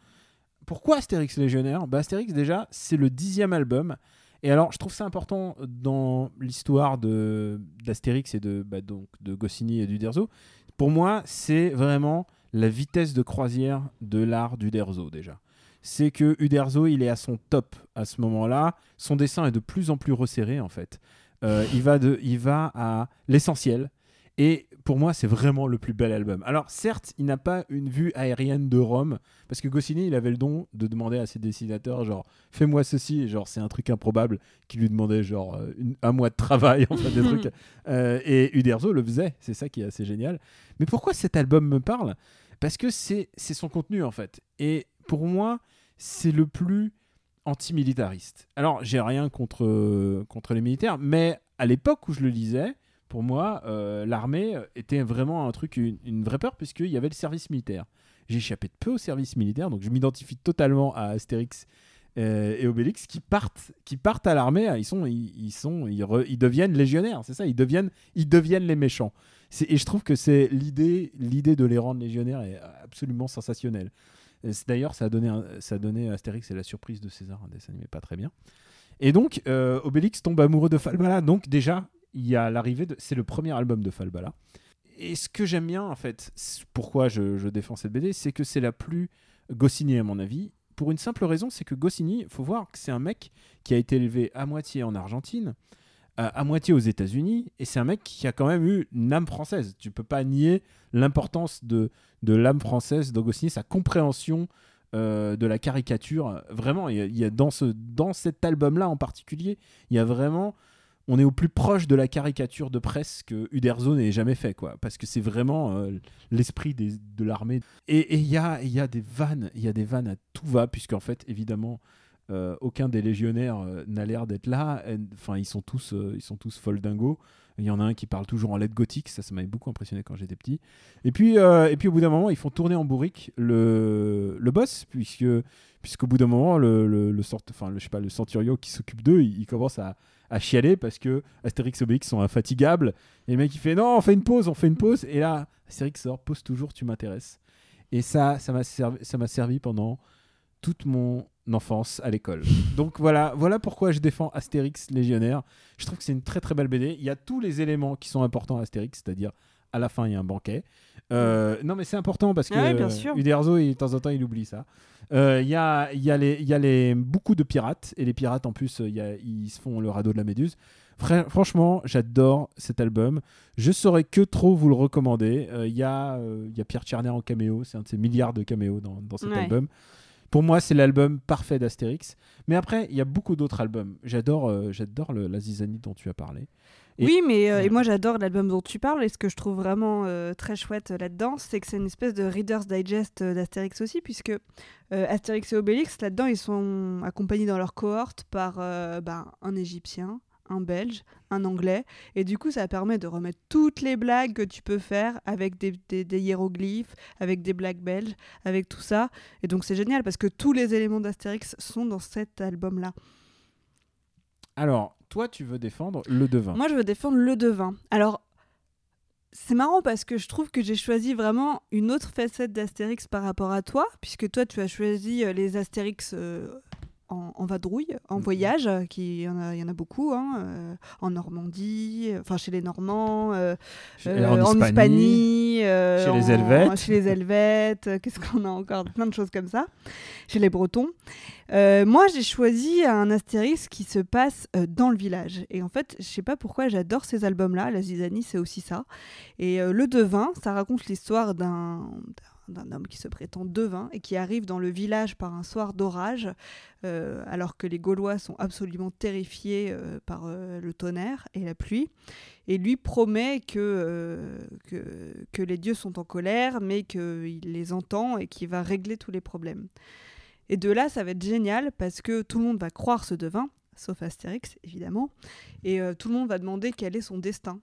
Pourquoi Astérix Légionnaire? Bah, Astérix, déjà, c'est le dixième album. Et alors, je trouve ça important dans l'histoire d'Astérix et de, bah, donc, de Goscinny et d'Uderzo. Pour moi, c'est vraiment la vitesse de croisière de l'art d'Uderzo, déjà. C'est que Uderzo, il est à son top à ce moment-là. Son dessin est de plus en plus resserré, en fait. Euh, il, va de, il va à l'essentiel. Et pour moi, c'est vraiment le plus bel album. Alors, certes, il n'a pas une vue aérienne de Rome, parce que Goscinny, il avait le don de demander à ses dessinateurs, genre, fais-moi ceci, et genre, c'est un truc improbable, qui lui demandait, genre, euh, une- un mois de travail, enfin, des trucs. Euh, et Uderzo le faisait, c'est ça qui est assez génial. Mais pourquoi cet album me parle? Parce que c'est c'est son contenu, en fait. Et pour moi, c'est le plus antimilitariste. Alors, j'ai rien contre, contre les militaires, mais à l'époque où je le lisais, pour moi, euh, l'armée était vraiment un truc, une, vraie peur, puisqu'il y avait le service militaire. J'ai échappé de peu au service militaire, donc je m'identifie totalement à Astérix euh, et Obélix qui partent, qui partent à l'armée. Ils sont, ils, sont, ils, ils deviennent légionnaires, c'est ça. Ils deviennent, ils deviennent les méchants. Et je trouve que c'est l'idée, l'idée de les rendre légionnaires est absolument sensationnelle. D'ailleurs, ça a donné, ça a donné Astérix et la surprise de César, un dessin animé pas très bien. Et donc, euh, Obélix tombe amoureux de Falbala. Donc déjà, il y a l'arrivée de, c'est le premier album de Falbala. Et ce que j'aime bien, en fait, pourquoi je, défends cette BD, c'est que c'est la plus Goscinny à mon avis. Pour une simple raison, c'est que Goscinny, faut voir que c'est un mec qui a été élevé à moitié en Argentine, à, à moitié aux États-Unis, et c'est un mec qui a quand même eu une âme française. Tu peux pas nier l'importance de, de l'âme française de Goscinny, sa compréhension euh, de la caricature. Vraiment, y a dans, ce, dans cet album-là en particulier, il y a vraiment on est au plus proche de la caricature de presse que Uderzo n'ait jamais fait, quoi. Parce que c'est vraiment euh, l'esprit de l'armée. Et il y a, y a des vannes, il y a des vannes à tout va, puisqu'en fait, évidemment, euh, aucun des légionnaires euh, n'a l'air d'être là. Enfin, ils sont tous, ils sont tous folles dingos. Il y en a un qui parle toujours en lettres gothiques, ça, ça m'avait beaucoup impressionné quand j'étais petit. Et puis, et puis au bout d'un moment, ils font tourner en bourrique le, le boss, puisque puisqu'au bout d'un moment, le, le, le sort- enfin, le, je le centurio qui s'occupe d'eux, il, commence à, chialer parce que Astérix et Obélix sont infatigables. Et le mec il fait non, on fait une pause, on fait une pause. Et là, Astérix sort, pose toujours, tu m'intéresses. Et ça, ça m'a servi, ça m'a servi pendant toute mon enfance à l'école. Donc voilà, voilà pourquoi je défends Astérix Légionnaire. Je trouve que c'est une très très belle BD. Il y a tous les éléments qui sont importants à Astérix, c'est-à-dire à la fin il y a un banquet. Euh, non mais c'est important parce que Ah oui, bien sûr. Uderzo, il- de temps en temps, il oublie ça. Euh, Il y, a, y, a les, y a les, beaucoup de pirates, et les pirates en plus, y a- ils se font le radeau de la Méduse. Fra- franchement, j'adore cet album. Je saurais que trop vous le recommander. Euh, Il y, a, euh, il y a Pierre Tcherner en caméo, c'est un de ces milliards de caméos dans, dans cet Ouais. album. Pour moi, c'est l'album parfait d'Astérix. Mais après, il y a beaucoup d'autres albums. J'adore j'adore la zizanie dont tu as parlé. Et- Oui, mais euh, et Ouais. moi j'adore l'album dont tu parles. Et ce que je trouve vraiment euh, très chouette euh, là-dedans, c'est que c'est une espèce de Reader's Digest d'Astérix aussi, puisque Astérix et Obélix, là-dedans, ils sont accompagnés dans leur cohorte par ben, un Égyptien, un Belge, un Anglais. Et du coup, ça permet de remettre toutes les blagues que tu peux faire avec des, des- des hiéroglyphes, avec des blagues belges, avec tout ça. Et donc c'est génial parce que tous les éléments d'Astérix sont dans cet album-là. Alors, toi, tu veux défendre le devin. Moi, je veux défendre le devin. Alors, c'est marrant parce que je trouve que j'ai choisi vraiment une autre facette d'Astérix par rapport à toi, puisque toi, tu as choisi euh, les Astérix euh, en, en vadrouille, en voyage, euh, qui il y en a, il y en a beaucoup, hein, euh, en Normandie, euh, enfin chez les Normands, euh, Chez- en en Hispanie. Chez les Helvètes. chez les Helvètes, qu'est-ce qu'on a encore Plein de choses comme ça. Chez les Bretons. Moi, j'ai choisi un Astérix qui se passe dans le village. Et en fait, je sais pas pourquoi j'adore ces albums-là. La Zizanie, c'est aussi ça. Et Le Devin, ça raconte l'histoire d'un d'un homme qui se prétend devin et qui arrive dans le village par un soir d'orage, euh, alors que les Gaulois sont absolument terrifiés euh, par euh, le tonnerre et la pluie. Et lui promet que, que, les dieux sont en colère, mais qu'il les entend et qu'il va régler tous les problèmes. Et de là, ça va être génial parce que tout le monde va croire ce devin, sauf Astérix, évidemment, et tout le monde va demander quel est son destin.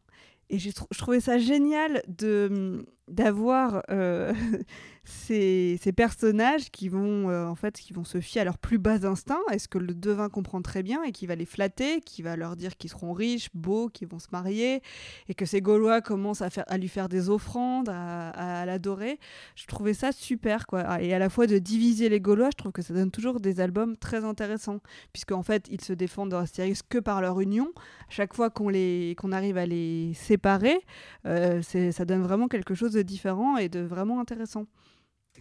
Et j'ai trou- je trouvais ça génial de d'avoir euh, ces, personnages qui vont euh, en fait qui vont se fier à leurs plus bas instincts est-ce que le devin comprend très bien et qui va les flatter qui va leur dire qu'ils seront riches beaux qu'ils vont se marier et que ces Gaulois commencent à, faire, à lui faire des offrandes à, l'adorer. Je trouvais ça super quoi. Et à la fois de diviser les Gaulois je trouve que ça donne toujours des albums très intéressants puisque en fait ils se défendent dans Astérix que par leur union. Chaque fois qu'on les qu'on arrive à les séparer euh, ça donne vraiment quelque chose de différent et de vraiment intéressant.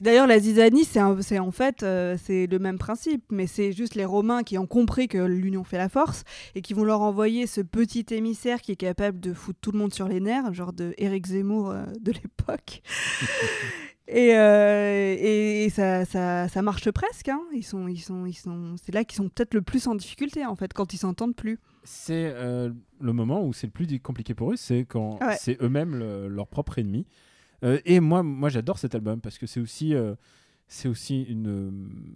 D'ailleurs, la zizanie, c'est en fait euh, c'est le même principe, mais c'est juste les Romains qui ont compris que l'union fait la force et qui vont leur envoyer ce petit émissaire qui est capable de foutre tout le monde sur les nerfs, genre de Éric Zemmour euh, de l'époque. et euh, et, et ça, ça, ça marche presque. hein. Ils sont, ils sont, ils sont, c'est là qu'ils sont peut-être le plus en difficulté en fait, quand ils s'entendent plus. C'est euh, le moment où c'est le plus compliqué pour eux, c'est quand Ouais. c'est eux-mêmes le- leur propre ennemi. Euh, et moi, moi j'adore cet album parce que c'est aussi, euh, c'est aussi une, euh,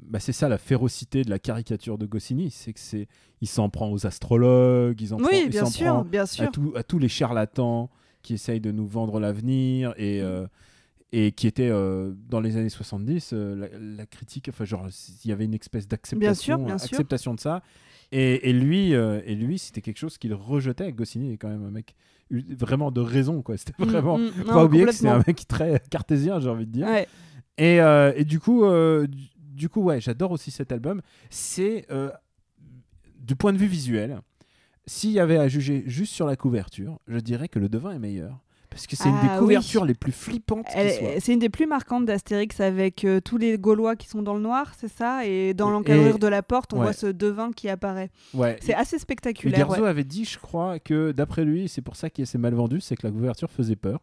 bah, c'est ça la férocité de la caricature de Goscinny, c'est que c'est, il s'en prend aux astrologues, ils en Oui, il bien s'en sûr, prend bien à, tout- à tous les charlatans qui essayent de nous vendre l'avenir et, Mm. euh, et qui étaient euh, dans les années 70, euh, la, la critique, enfin genre il y avait une espèce d'acceptation, acceptation de ça. Et, et lui, euh, et lui, c'était quelque chose qu'il rejetait. Goscinny est quand même un mec vraiment de raison, quoi. C'était Mm, vraiment. mm, pas oublier que c'était un mec très cartésien, j'ai envie de dire. Ouais. Et, euh, et du coup, euh, du, du coup, ouais, j'adore aussi cet album. C'est du point de vue visuel. S'il y avait à juger juste sur la couverture, je dirais que le devin est meilleur. Parce que c'est une des Ah oui. couvertures les plus flippantes. C'est une des plus marquantes d'Astérix avec euh, tous les Gaulois qui sont dans le noir, c'est ça? Et dans Et- l'encadrure de la porte, on ouais. voit ce devin qui apparaît. Ouais. C'est assez spectaculaire. Uderzo ouais. avait dit, je crois, que d'après lui, c'est pour ça qu'il s'est mal vendu, c'est que la couverture faisait peur.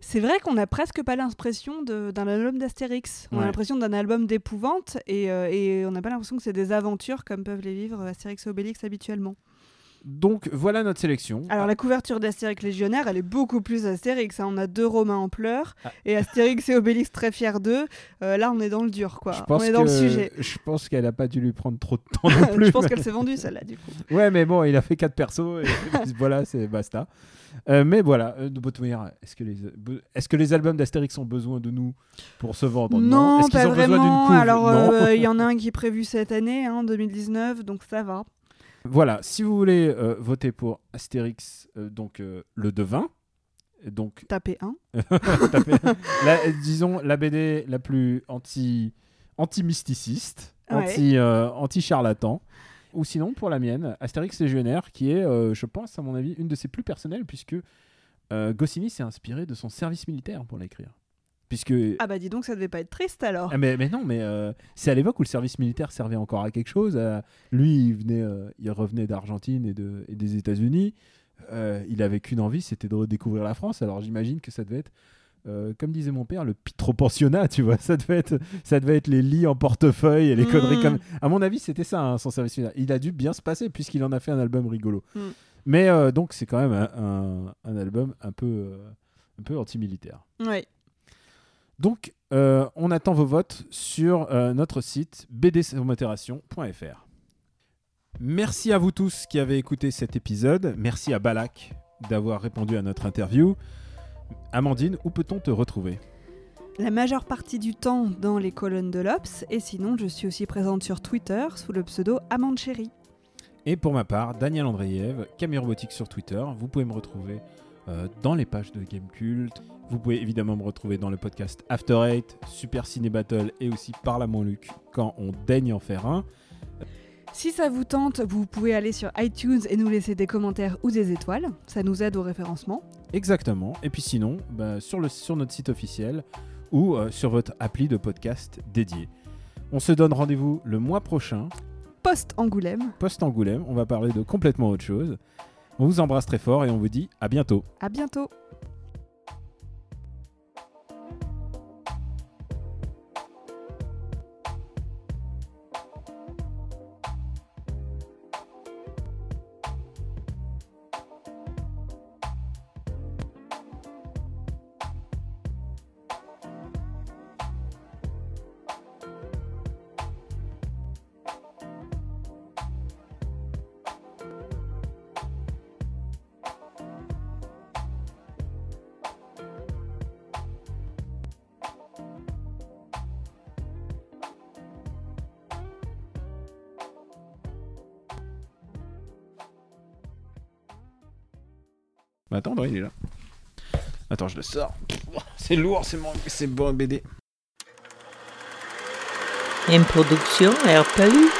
C'est vrai qu'on n'a presque pas l'impression d'un album d'Astérix. On Ouais. a l'impression d'un album d'épouvante et, euh, et on n'a pas l'impression que c'est des aventures comme peuvent les vivre Astérix et Obélix habituellement. Donc voilà notre sélection. Alors la couverture d'Astérix Légionnaire, elle est beaucoup plus Astérix. hein. On a deux Romains en pleurs Ah. et Astérix et Obélix très fiers d'eux. Euh, là, on est dans le dur, quoi. je On pense est dans le sujet. Je pense qu'elle a pas dû lui prendre trop de temps non plus. Je pense qu'elle s'est vendue, celle-là, du coup. Ouais, mais bon, il a fait quatre persos et voilà, c'est basta. Euh, mais voilà, euh, de Botomir, est-ce que les be- est-ce que les albums d'Astérix ont besoin de nous pour se vendre? Non, Est-ce qu'ils pas ont besoin d'une vraiment. couve? Alors, Non. euh, il y en a un qui est prévu cette année, hein, 2019, donc ça va. Voilà, si vous voulez euh, voter pour Astérix, euh, donc euh, le devin, donc Tapez un. tapez- la- disons la BD la plus anti anti mysticiste, Ouais. anti anti charlatan. Ou sinon pour la mienne, Astérix légionnaire, qui est, je pense à mon avis, une de ses plus personnelles puisque Goscinny s'est inspiré de son service militaire pour l'écrire. Puisque. Ah bah dis donc, ça devait pas être triste alors. Ah, mais, mais non, mais euh, c'est à l'époque où le service militaire servait encore à quelque chose. euh, lui, il, venait, euh, il revenait d'Argentine et, de, et des États-Unis. Il avait qu'une envie, c'était de redécouvrir la France. Alors j'imagine que ça devait être, comme disait mon père, le pitro-pensionnat, tu vois. Ça devait, être, ça devait être les lits en portefeuille et les conneries comme. À mon avis, c'était ça, hein, son service militaire. Il a dû bien se passer puisqu'il en a fait un album rigolo. Mm. Mais donc, c'est quand même un, un- un album un peu, un peu anti-militaire. Ouais. Donc, euh, on attend vos votes sur euh, notre site bdmodération.fr. Merci à vous tous qui avez écouté cet épisode. Merci à Balak d'avoir répondu à notre interview. Amandine, où peut-on te retrouver? La majeure partie du temps dans les colonnes de l'Obs, et sinon je suis aussi présente sur Twitter sous le pseudo Amande Chérie. Et pour ma part, Daniel Andreev, Camille Robotique sur Twitter. Vous pouvez me retrouver euh, dans les pages de Gamecult. Vous pouvez évidemment me retrouver dans le podcast After Eight, Super Ciné Battle et aussi Par la Luc quand on daigne en faire un. Si ça vous tente, vous pouvez aller sur iTunes et nous laisser des commentaires ou des étoiles. Ça nous aide au référencement. Exactement. Et puis sinon, bah, sur, le, sur notre site officiel ou euh, sur votre appli de podcast dédié. On se donne rendez-vous le mois prochain, Post-Angoulême. post-Angoulême. On va parler de complètement autre chose. On vous embrasse très fort et on vous dit à bientôt. À bientôt. Bah, il est là. Attends, je le sors. C'est lourd, c'est mon... c'est bon BD. Une production RPU.